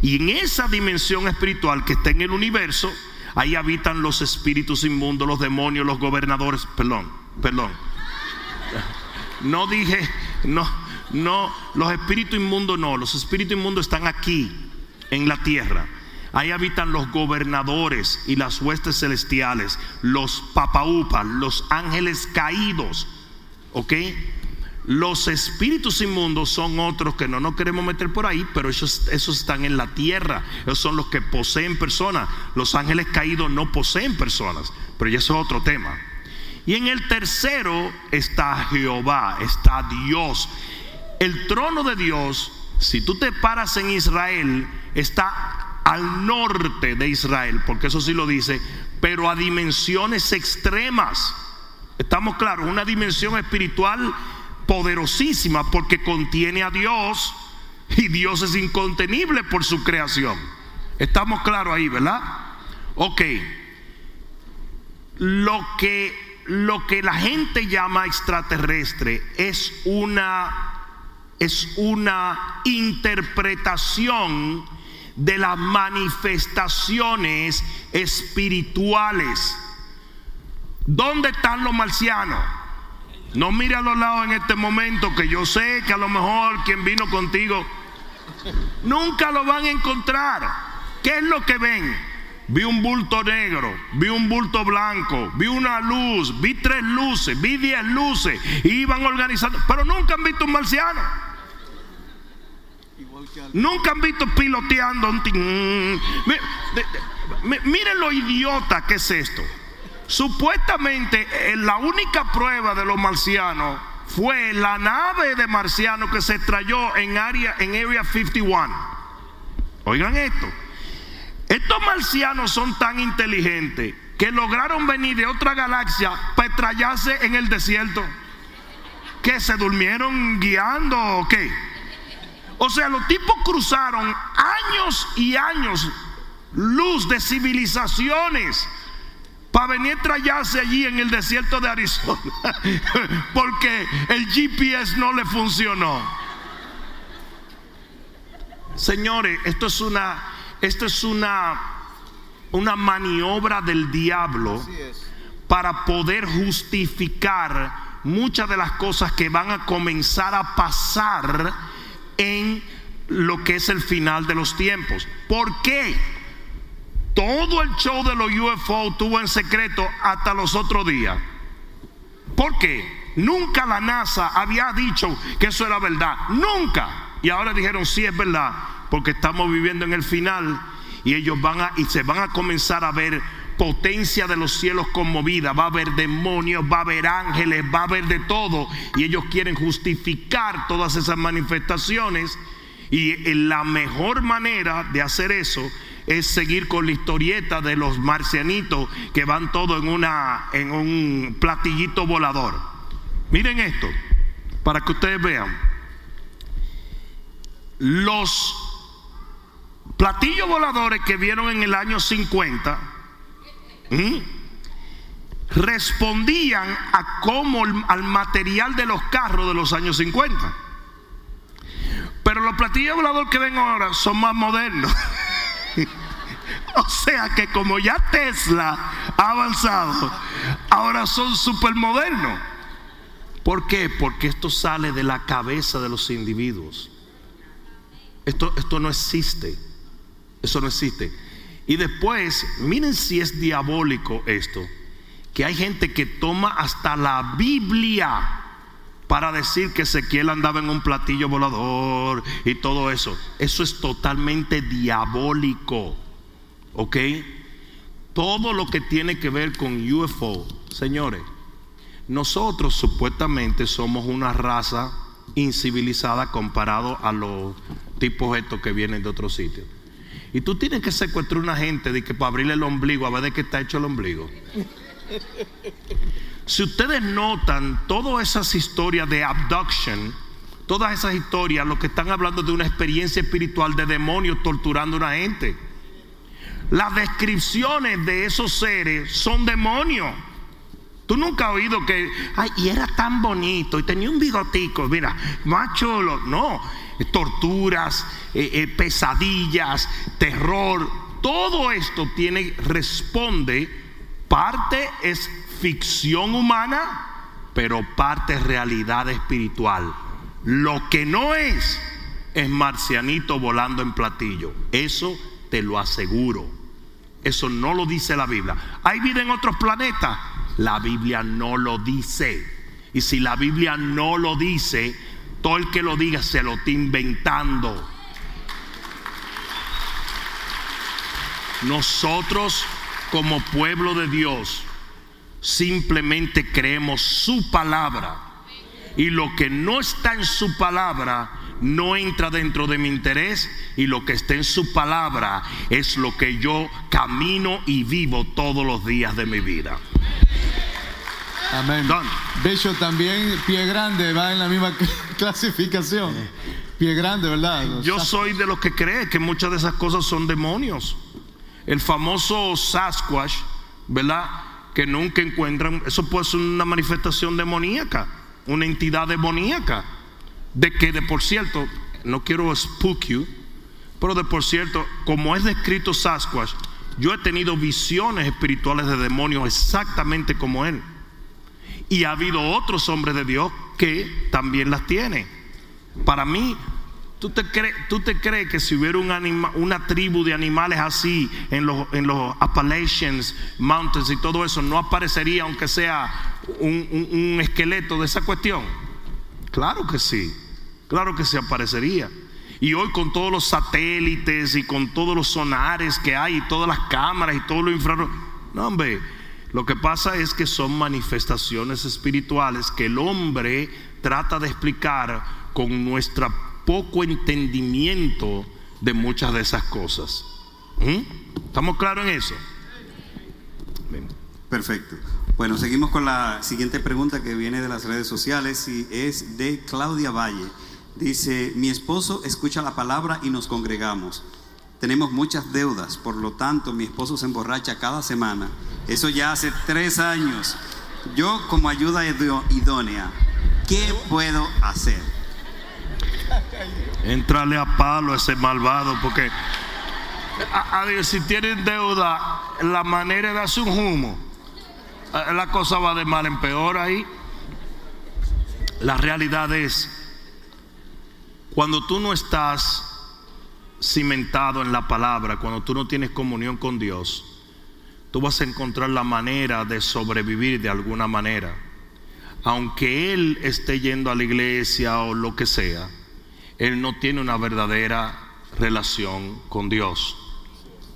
Y en esa dimensión espiritual que está en el universo, ahí habitan los espíritus inmundos, los demonios, los gobernadores. Perdón, perdón. No dije, no, no, los espíritus inmundos no, los espíritus inmundos están aquí, en la tierra. Ahí habitan los gobernadores y las huestes celestiales, los papaupas, los ángeles caídos. ¿Ok? Los espíritus inmundos son otros que no nos queremos meter por ahí, pero esos, esos están en la tierra. Esos son los que poseen personas. Los ángeles caídos no poseen personas, pero eso es otro tema. Y en el tercero está Jehová, está Dios. El trono de Dios, si tú te paras en Israel, está al norte de Israel, porque eso sí lo dice, pero a dimensiones extremas. Estamos claros, una dimensión espiritual poderosísima porque contiene a Dios y Dios es incontenible por su creación. Estamos claros ahí, ¿verdad? Ok. Lo que, lo que la gente llama extraterrestre es una, es una interpretación de las manifestaciones espirituales ¿Dónde están los marcianos? No mire a los lados en este momento que yo sé que a lo mejor quien vino contigo nunca lo van a encontrar. ¿Qué es lo que ven? Vi un bulto negro, vi un bulto blanco, vi una luz, vi tres luces, vi diez luces, iban organizando, pero nunca han visto un marciano. Nunca han visto piloteando. Miren lo idiota que es esto. Supuestamente eh, la única prueba de los marcianos fue la nave de marcianos que se estrelló en área en Area 51. Oigan esto. Estos marcianos son tan inteligentes que lograron venir de otra galaxia para estrellarse en el desierto. ¿Que se durmieron guiando o qué? O sea, los tipos cruzaron años y años luz de civilizaciones para venir a trallarse allí en el desierto de Arizona, porque el GPS no le funcionó. Señores, esto es una, esto es una, una maniobra del diablo para poder justificar muchas de las cosas que van a comenzar a pasar en lo que es el final de los tiempos. ¿Por qué? Todo el show de los UFO tuvo en secreto hasta los otros días. ¿Por qué? Nunca la NASA había dicho que eso era verdad. Nunca. Y ahora dijeron, sí es verdad, porque estamos viviendo en el final y ellos van a y se van a comenzar a ver potencia de los cielos conmovida, va a haber demonios, va a haber ángeles, va a haber de todo y ellos quieren justificar todas esas manifestaciones y la mejor manera de hacer eso es seguir con la historieta de los marcianitos que van todos en, una, en un platillito volador. Miren esto, para que ustedes vean. Los platillos voladores que vieron en el año 50 respondían a cómo al material de los carros de los años 50. Pero los platillos voladores que ven ahora son más modernos. O sea que como ya Tesla ha avanzado, ahora son súper modernos. ¿Por qué? Porque esto sale de la cabeza de los individuos. Esto, esto no existe. Eso no existe. Y después, miren si es diabólico esto, que hay gente que toma hasta la Biblia para decir que Ezequiel andaba en un platillo volador y todo eso. Eso es totalmente diabólico. ¿Ok? Todo lo que tiene que ver con UFO, señores, nosotros supuestamente somos una raza incivilizada comparado a los tipos estos que vienen de otros sitios. Y tú tienes que secuestrar a una gente de que para abrirle el ombligo a ver de qué está hecho el ombligo. Si ustedes notan todas esas historias de abduction, todas esas historias, lo que están hablando de una experiencia espiritual de demonios torturando a una gente. Las descripciones de esos seres son demonios. Tú nunca has oído que, ay, y era tan bonito y tenía un bigotico, mira, más chulo. No, torturas, eh, eh, pesadillas, terror, todo esto tiene, responde, parte es ficción humana, pero parte es realidad espiritual. Lo que no es, es marcianito volando en platillo. Eso te lo aseguro. Eso no lo dice la Biblia. ¿Hay vida en otros planetas? La Biblia no lo dice. Y si la Biblia no lo dice, todo el que lo diga se lo está inventando. Nosotros como pueblo de Dios simplemente creemos su palabra. Y lo que no está en su palabra no entra dentro de mi interés y lo que está en su palabra es lo que yo camino y vivo todos los días de mi vida. Amén. Bishop también, pie grande, va en la misma clasificación. Pie grande, ¿verdad? Yo soy de los que cree que muchas de esas cosas son demonios. El famoso Sasquatch, ¿verdad? Que nunca encuentran, eso puede ser una manifestación demoníaca, una entidad demoníaca. De que, de por cierto, no quiero spook you, pero de por cierto, como es descrito Sasquatch, yo he tenido visiones espirituales de demonios exactamente como él. Y ha habido otros hombres de Dios que también las tienen. Para mí, ¿tú te, crees, que si hubiera un una tribu de animales así en los, en Appalachians Mountains y todo eso, no aparecería aunque sea un, esqueleto de esa cuestión? Claro que sí, claro que sí aparecería. Y hoy con todos los satélites y con todos los sonares que hay, y todas las cámaras y todo lo infrarrojo, no hombre, lo que pasa es que son manifestaciones espirituales que el hombre trata de explicar con nuestro poco entendimiento de muchas de esas cosas. ¿Mm? ¿Estamos claros en eso? Perfecto. Bueno, seguimos con la siguiente pregunta que viene de las redes sociales y es de Claudia Valle. Dice, mi esposo escucha la palabra y nos congregamos. Tenemos muchas deudas, por lo tanto mi esposo se emborracha cada semana. Eso ya hace tres años. Yo como ayuda idónea, ¿qué puedo hacer? Entrale a palo a ese malvado, porque si tienen deuda, la manera de hacer un humo, eh, la cosa va de mal en peor ahí. La realidad es, cuando tú no estás cimentado en la palabra, cuando tú no tienes comunión con Dios, tú vas a encontrar la manera de sobrevivir de alguna manera. Aunque Él esté yendo a la iglesia o lo que sea, Él no tiene una verdadera relación con Dios.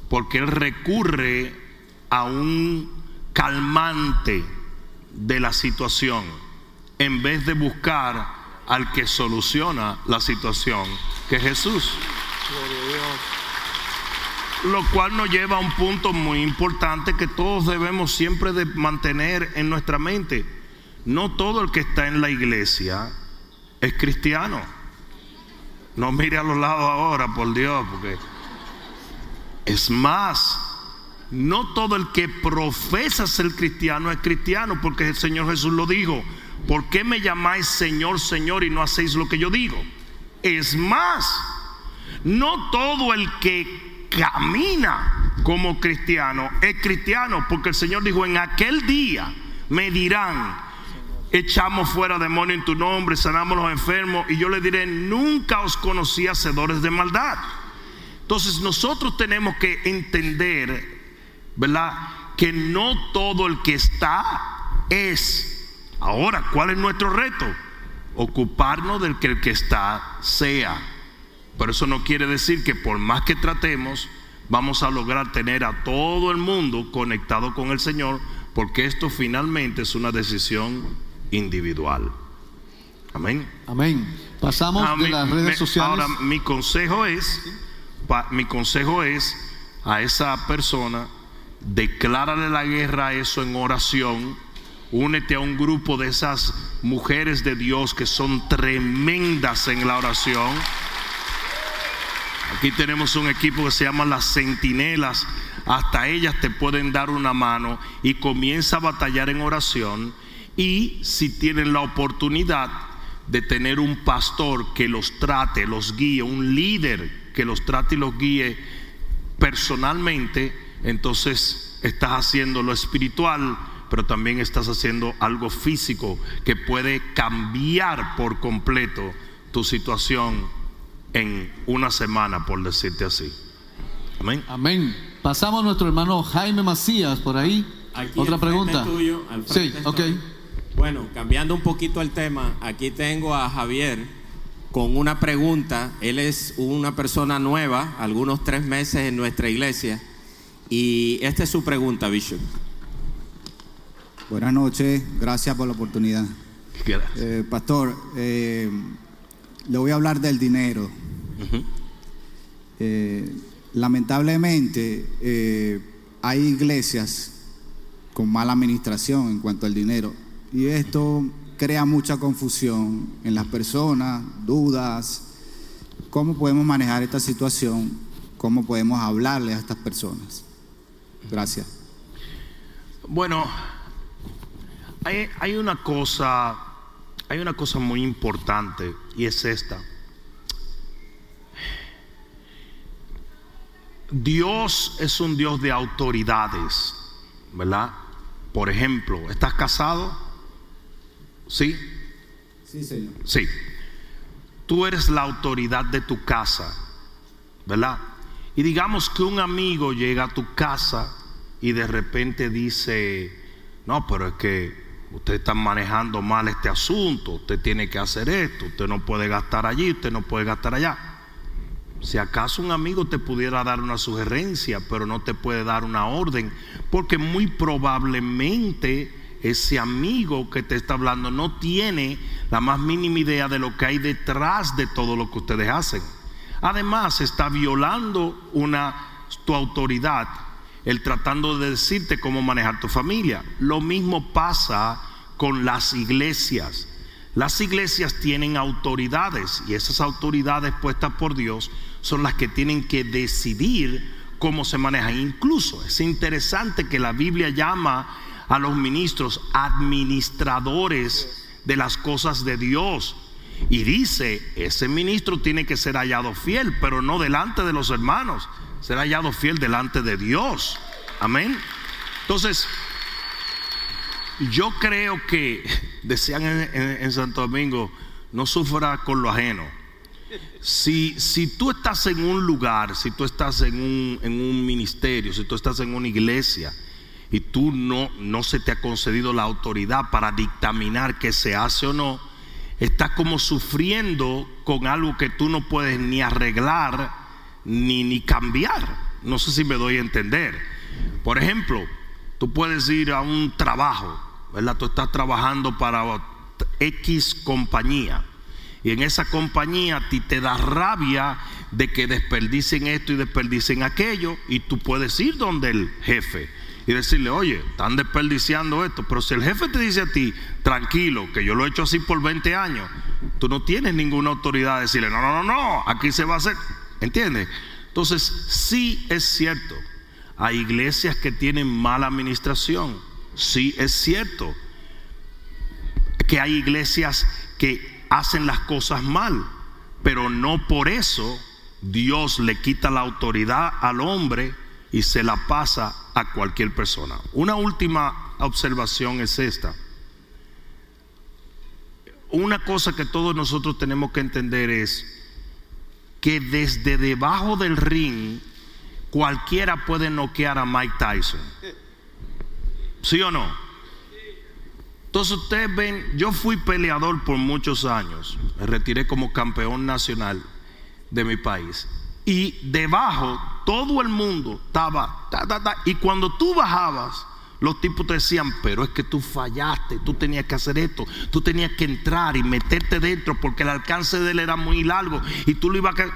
Porque Él recurre a un calmante de la situación en vez de buscar al que soluciona la situación, que es Jesús. Lo cual nos lleva a un punto muy importante que todos debemos siempre de mantener en nuestra mente. No todo el que está en la iglesia es cristiano. No mire a los lados ahora, por Dios, porque es más, no todo el que profesa ser cristiano es cristiano, porque el Señor Jesús lo dijo. ¿Por qué me llamáis Señor, Señor y no hacéis lo que yo digo? Es más, no todo el que camina como cristiano es cristiano, porque el Señor dijo, en aquel día me dirán, echamos fuera demonios en tu nombre, sanamos los enfermos, y yo le diré, nunca os conocí hacedores de maldad. Entonces nosotros tenemos que entender, ¿verdad? Que no todo el que está es. Ahora, ¿cuál es nuestro reto? Ocuparnos del que el que está sea. Pero eso no quiere decir que por más que tratemos, vamos a lograr tener a todo el mundo conectado con el Señor, porque esto finalmente es una decisión individual. Amén. Amén. Pasamos de las redes sociales. Ahora, mi consejo es, mi consejo es a esa persona, declárale la guerra a eso en oración únete a un grupo de esas mujeres de Dios que son tremendas en la oración. Aquí tenemos un equipo que se llama las Centinelas. Hasta ellas te pueden dar una mano y comienza a batallar en oración. Y si tienen la oportunidad de tener un pastor que los trate, los guíe, un líder que los trate y los guíe personalmente, entonces estás haciendo lo espiritual, pero también estás haciendo algo físico que puede cambiar por completo tu situación en una semana, por decirte así. Amén. Amén. Pasamos a nuestro hermano Jaime Macías por ahí. Otra pregunta. sí, ok. Bueno, cambiando un poquito el tema, aquí tengo a Javier con una pregunta. Él es una persona nueva, algunos tres meses en nuestra iglesia. Y esta es su pregunta, Bishop. Buenas noches, gracias por la oportunidad. Eh, pastor, eh, le voy a hablar del dinero. Eh, lamentablemente hay iglesias con mala administración en cuanto al dinero y esto crea mucha confusión en las personas, dudas. ¿Cómo podemos manejar esta situación? ¿Cómo podemos hablarle a estas personas? Gracias. Bueno, hay, hay, una cosa, hay una cosa muy importante y es esta. Dios es un Dios de autoridades, ¿verdad? Por ejemplo, ¿estás casado? ¿Sí? Sí, Señor. Sí. Tú eres la autoridad de tu casa, ¿verdad? Y digamos que un amigo llega a tu casa y de repente dice, no, pero es que usted está manejando mal este asunto, usted tiene que hacer esto, usted no puede gastar allí, usted no puede gastar allá. Si acaso un amigo te pudiera dar una sugerencia, pero no te puede dar una orden, porque muy probablemente ese amigo que te está hablando no tiene la más mínima idea de lo que hay detrás de todo lo que ustedes hacen. Además, está violando una tu autoridad, el tratando de decirte cómo manejar tu familia. Lo mismo pasa con las iglesias. Las iglesias tienen autoridades y esas autoridades puestas por Dios son las que tienen que decidir cómo se manejan. Incluso es interesante que la Biblia llama a los ministros administradores de las cosas de Dios. Y dice, ese ministro tiene que ser hallado fiel, pero no delante de los hermanos, ser hallado fiel delante de Dios. Amén. Entonces, yo creo que, decían en, Santo Domingo, no sufra con lo ajeno. Si, si tú estás en un lugar, si tú estás en un, en un ministerio, si tú estás en una iglesia, y tú no, no se te ha concedido la autoridad para dictaminar qué se hace o no, estás como sufriendo con algo que tú no puedes ni arreglar ni, ni cambiar. No sé si me doy a entender. Por ejemplo, tú puedes ir a un trabajo, ¿verdad? Tú estás trabajando para X compañía. Y en esa compañía a ti te da rabia de que desperdicen esto y desperdicen aquello. Y tú puedes ir donde el jefe y decirle, oye, están desperdiciando esto. Pero si el jefe te dice a ti, tranquilo, que yo lo he hecho así por 20 años, tú no tienes ninguna autoridad de decirle, no, no, no, no, aquí se va a hacer. ¿Entiendes? Entonces, sí es cierto, hay iglesias que tienen mala administración. Sí es cierto que hay iglesias que hacen las cosas mal, pero no por eso Dios le quita la autoridad al hombre y se la pasa a cualquier persona. Una última observación es esta. Una cosa que todos nosotros tenemos que entender es que desde debajo del ring cualquiera puede noquear a Mike Tyson. ¿Sí o no? Entonces ustedes ven, yo fui peleador por muchos años, me retiré como campeón nacional de mi país. Y debajo todo el mundo estaba, y cuando tú bajabas, los tipos te decían, pero es que tú fallaste, tú tenías que hacer esto, tú tenías que entrar y meterte dentro porque el alcance de él era muy largo y tú lo ibas a...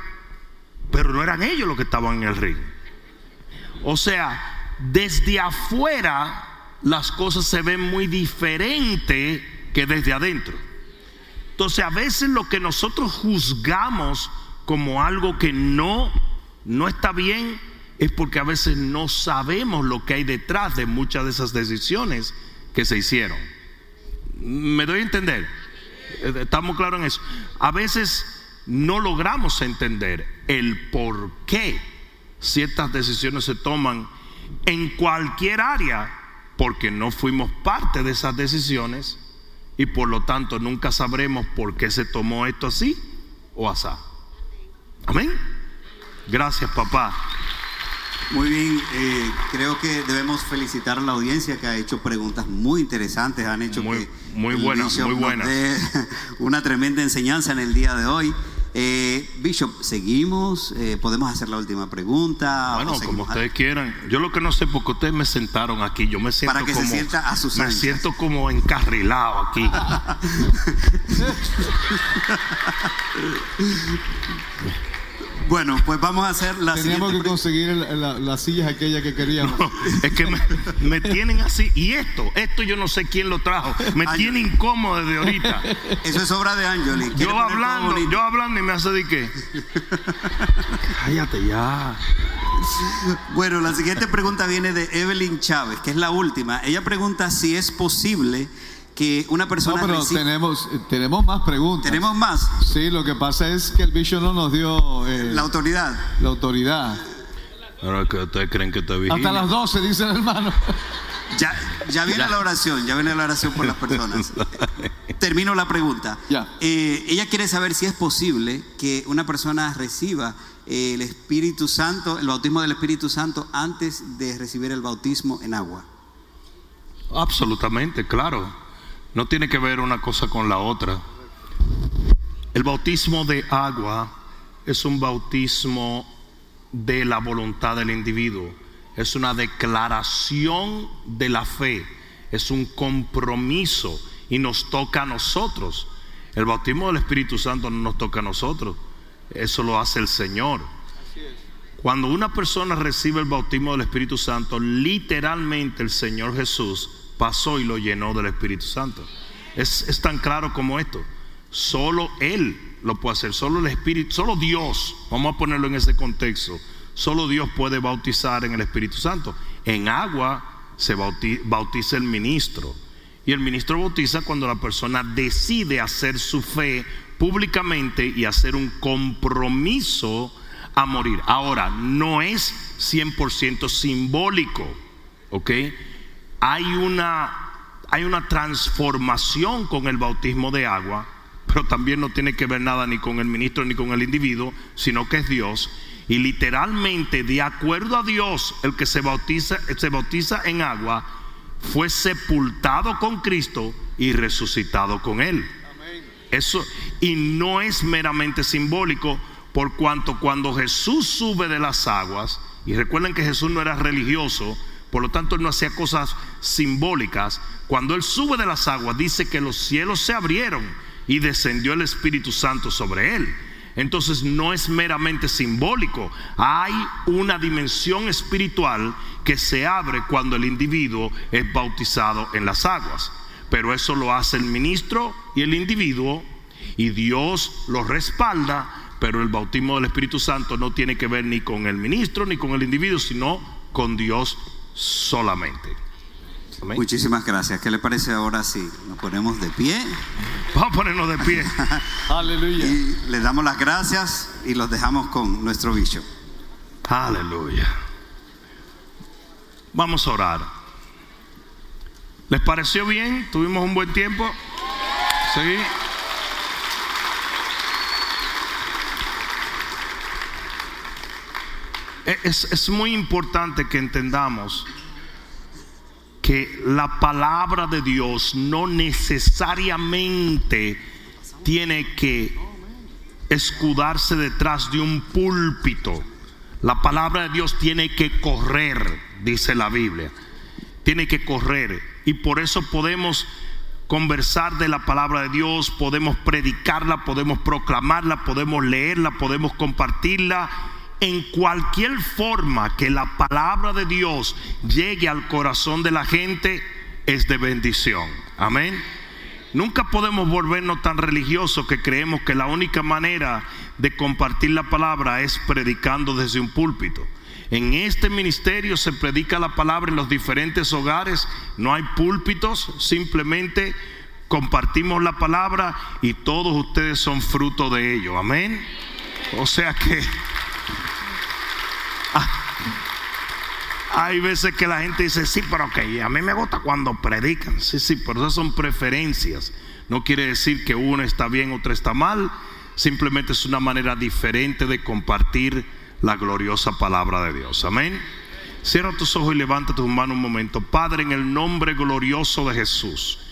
Pero no eran ellos los que estaban en el ring. O sea, desde afuera las cosas se ven muy diferente que desde adentro. Entonces a veces lo que nosotros juzgamos como algo que no, no está bien es porque a veces no sabemos lo que hay detrás de muchas de esas decisiones que se hicieron. ¿Me doy a entender? Eh, Estamos claros en eso. A veces no logramos entender el por qué ciertas decisiones se toman en cualquier área porque no fuimos parte de esas decisiones y por lo tanto nunca sabremos por qué se tomó esto así o asá. Amén. Gracias, papá. Muy bien, eh, creo que debemos felicitar a la audiencia que ha hecho preguntas muy interesantes, han hecho Muy- que muy buenas, muy buenas. una tremenda enseñanza en el día de hoy. Eh, Bishop, seguimos, Eh, podemos hacer la última pregunta. Bueno, como ustedes quieran. Yo lo que no sé porque ustedes me sentaron aquí. Yo me siento Para que se como sienta a sus me anchas. siento como encarrilado aquí. Bueno, pues vamos a hacer la Teníamos siguiente que conseguir el- la- las sillas aquellas que queríamos. es que me, me tienen así. Y esto, esto yo no sé quién lo trajo. Me Ay, tiene incómodo desde ahorita. Eso es obra de Angeli. ¿Quiere Yo hablando, yo hablando y me hace de qué. Cállate ya. Bueno, la siguiente pregunta viene de Evelyn Chávez, que es la última. Ella pregunta si es posible que una No, persona pero reciba- tenemos, eh, tenemos más preguntas. ¿Tenemos más? Sí, lo que pasa es que el bicho no nos dio eh, La autoridad. la autoridad. Ahora que ustedes creen que estoy Hasta las 12, dice el hermano. Ya, ya viene la oración, ya viene la oración por las personas. Termino la pregunta. Ya. Eh, ella quiere saber si es posible que una persona reciba el Espíritu Santo, el bautismo del Espíritu Santo, antes de recibir el bautismo en agua. Absolutamente, claro. No tiene que ver una cosa con la otra. El bautismo de agua es un bautismo de la voluntad del individuo. Es una declaración de la fe. Es un compromiso y nos toca a nosotros. El bautismo del Espíritu Santo no nos toca a nosotros. Eso lo hace el Señor. Cuando una persona recibe el bautismo del Espíritu Santo, literalmente el Señor Jesús pasó y lo llenó del Espíritu Santo. Es, es tan claro como esto. Solo Él lo puede hacer, solo el Espíritu, solo Dios, vamos a ponerlo en ese contexto, solo Dios puede bautizar en el Espíritu Santo. En agua se bauti- bautiza el ministro. Y el ministro bautiza cuando la persona decide hacer su fe públicamente y hacer un compromiso a morir. Ahora, no es 100% simbólico, ¿ok? Hay una, hay una transformación con el bautismo de agua, pero también no tiene que ver nada ni con el ministro ni con el individuo, sino que es Dios. Y literalmente, de acuerdo a Dios, el que se bautiza, se bautiza en agua, fue sepultado con Cristo y resucitado con Él. Eso, y no es meramente simbólico, por cuanto cuando Jesús sube de las aguas, y recuerden que Jesús no era religioso, por lo tanto él no hacía cosas simbólicas, cuando él sube de las aguas dice que los cielos se abrieron y descendió el Espíritu Santo sobre él. Entonces no es meramente simbólico, hay una dimensión espiritual que se abre cuando el individuo es bautizado en las aguas. Pero eso lo hace el ministro y el individuo y Dios lo respalda, pero el bautismo del Espíritu Santo no tiene que ver ni con el ministro ni con el individuo, sino con Dios solamente. Amén. Muchísimas gracias. ¿Qué le parece ahora si nos ponemos de pie? Vamos a ponernos de pie. Aleluya. Y le damos las gracias y los dejamos con nuestro bicho. Aleluya. Vamos a orar. ¿Les pareció bien? ¿Tuvimos un buen tiempo? Sí. Es, es muy importante que entendamos que la palabra de Dios no necesariamente tiene que escudarse detrás de un púlpito. La palabra de Dios tiene que correr, dice la Biblia. Tiene que correr. Y por eso podemos conversar de la palabra de Dios, podemos predicarla, podemos proclamarla, podemos leerla, podemos compartirla en cualquier forma que la palabra de Dios llegue al corazón de la gente es de bendición. Amén. Nunca podemos volvernos tan religiosos que creemos que la única manera de compartir la palabra es predicando desde un púlpito. En este ministerio se predica la palabra en los diferentes hogares, no hay púlpitos, simplemente compartimos la palabra y todos ustedes son fruto de ello. Amén. O sea que hay veces que la gente dice, sí, pero que a mí me gusta cuando predican. Sí, sí, pero esas son preferencias. No quiere decir que uno está bien, otro está mal. Simplemente es una manera diferente de compartir la gloriosa palabra de Dios. Amén. Cierra tus ojos y levanta tus manos un momento. Padre, en el nombre glorioso de Jesús.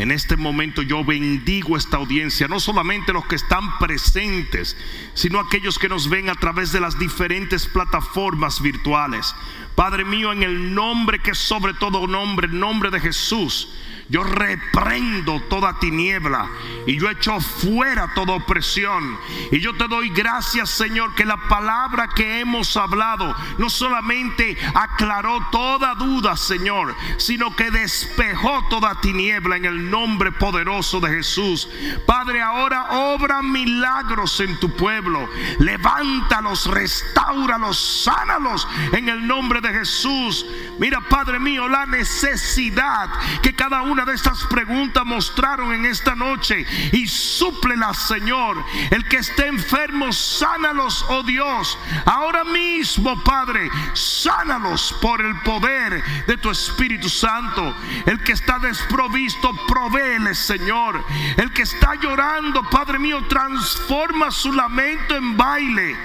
En este momento yo bendigo esta audiencia, no solamente los que están presentes, sino aquellos que nos ven a través de las diferentes plataformas virtuales. Padre mío, en el nombre que sobre todo nombre, el nombre de Jesús. Yo reprendo toda tiniebla y yo echo fuera toda opresión. Y yo te doy gracias, Señor, que la palabra que hemos hablado no solamente aclaró toda duda, Señor, sino que despejó toda tiniebla en el nombre poderoso de Jesús. Padre, ahora obra milagros en tu pueblo. Levántalos, restauralos, sánalos en el nombre de Jesús. Mira, Padre mío, la necesidad que cada uno de estas preguntas mostraron en esta noche y súplelas, Señor. El que esté enfermo, sánalos, oh Dios. Ahora mismo, Padre, sánalos por el poder de tu Espíritu Santo. El que está desprovisto, provéele, Señor. El que está llorando, Padre mío, transforma su lamento en baile.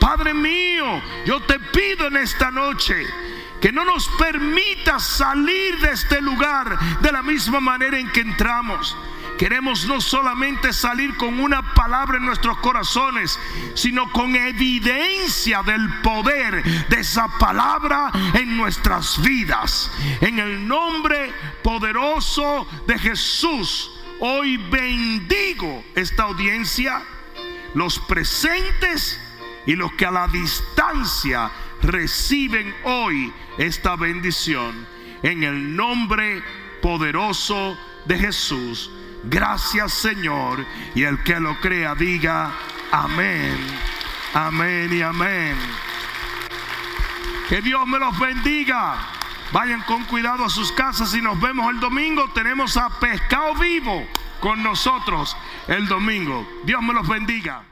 Padre mío, yo te pido en esta noche que no nos permita salir de este lugar de la misma manera en que entramos. Queremos no solamente salir con una palabra en nuestros corazones, sino con evidencia del poder de esa palabra en nuestras vidas. En el nombre poderoso de Jesús, hoy bendigo esta audiencia, los presentes y los que a la distancia reciben hoy esta bendición en el nombre poderoso de Jesús. Gracias Señor. Y el que lo crea diga amén, amén y amén. Que Dios me los bendiga. Vayan con cuidado a sus casas y nos vemos el domingo. Tenemos a Pescado Vivo con nosotros el domingo. Dios me los bendiga.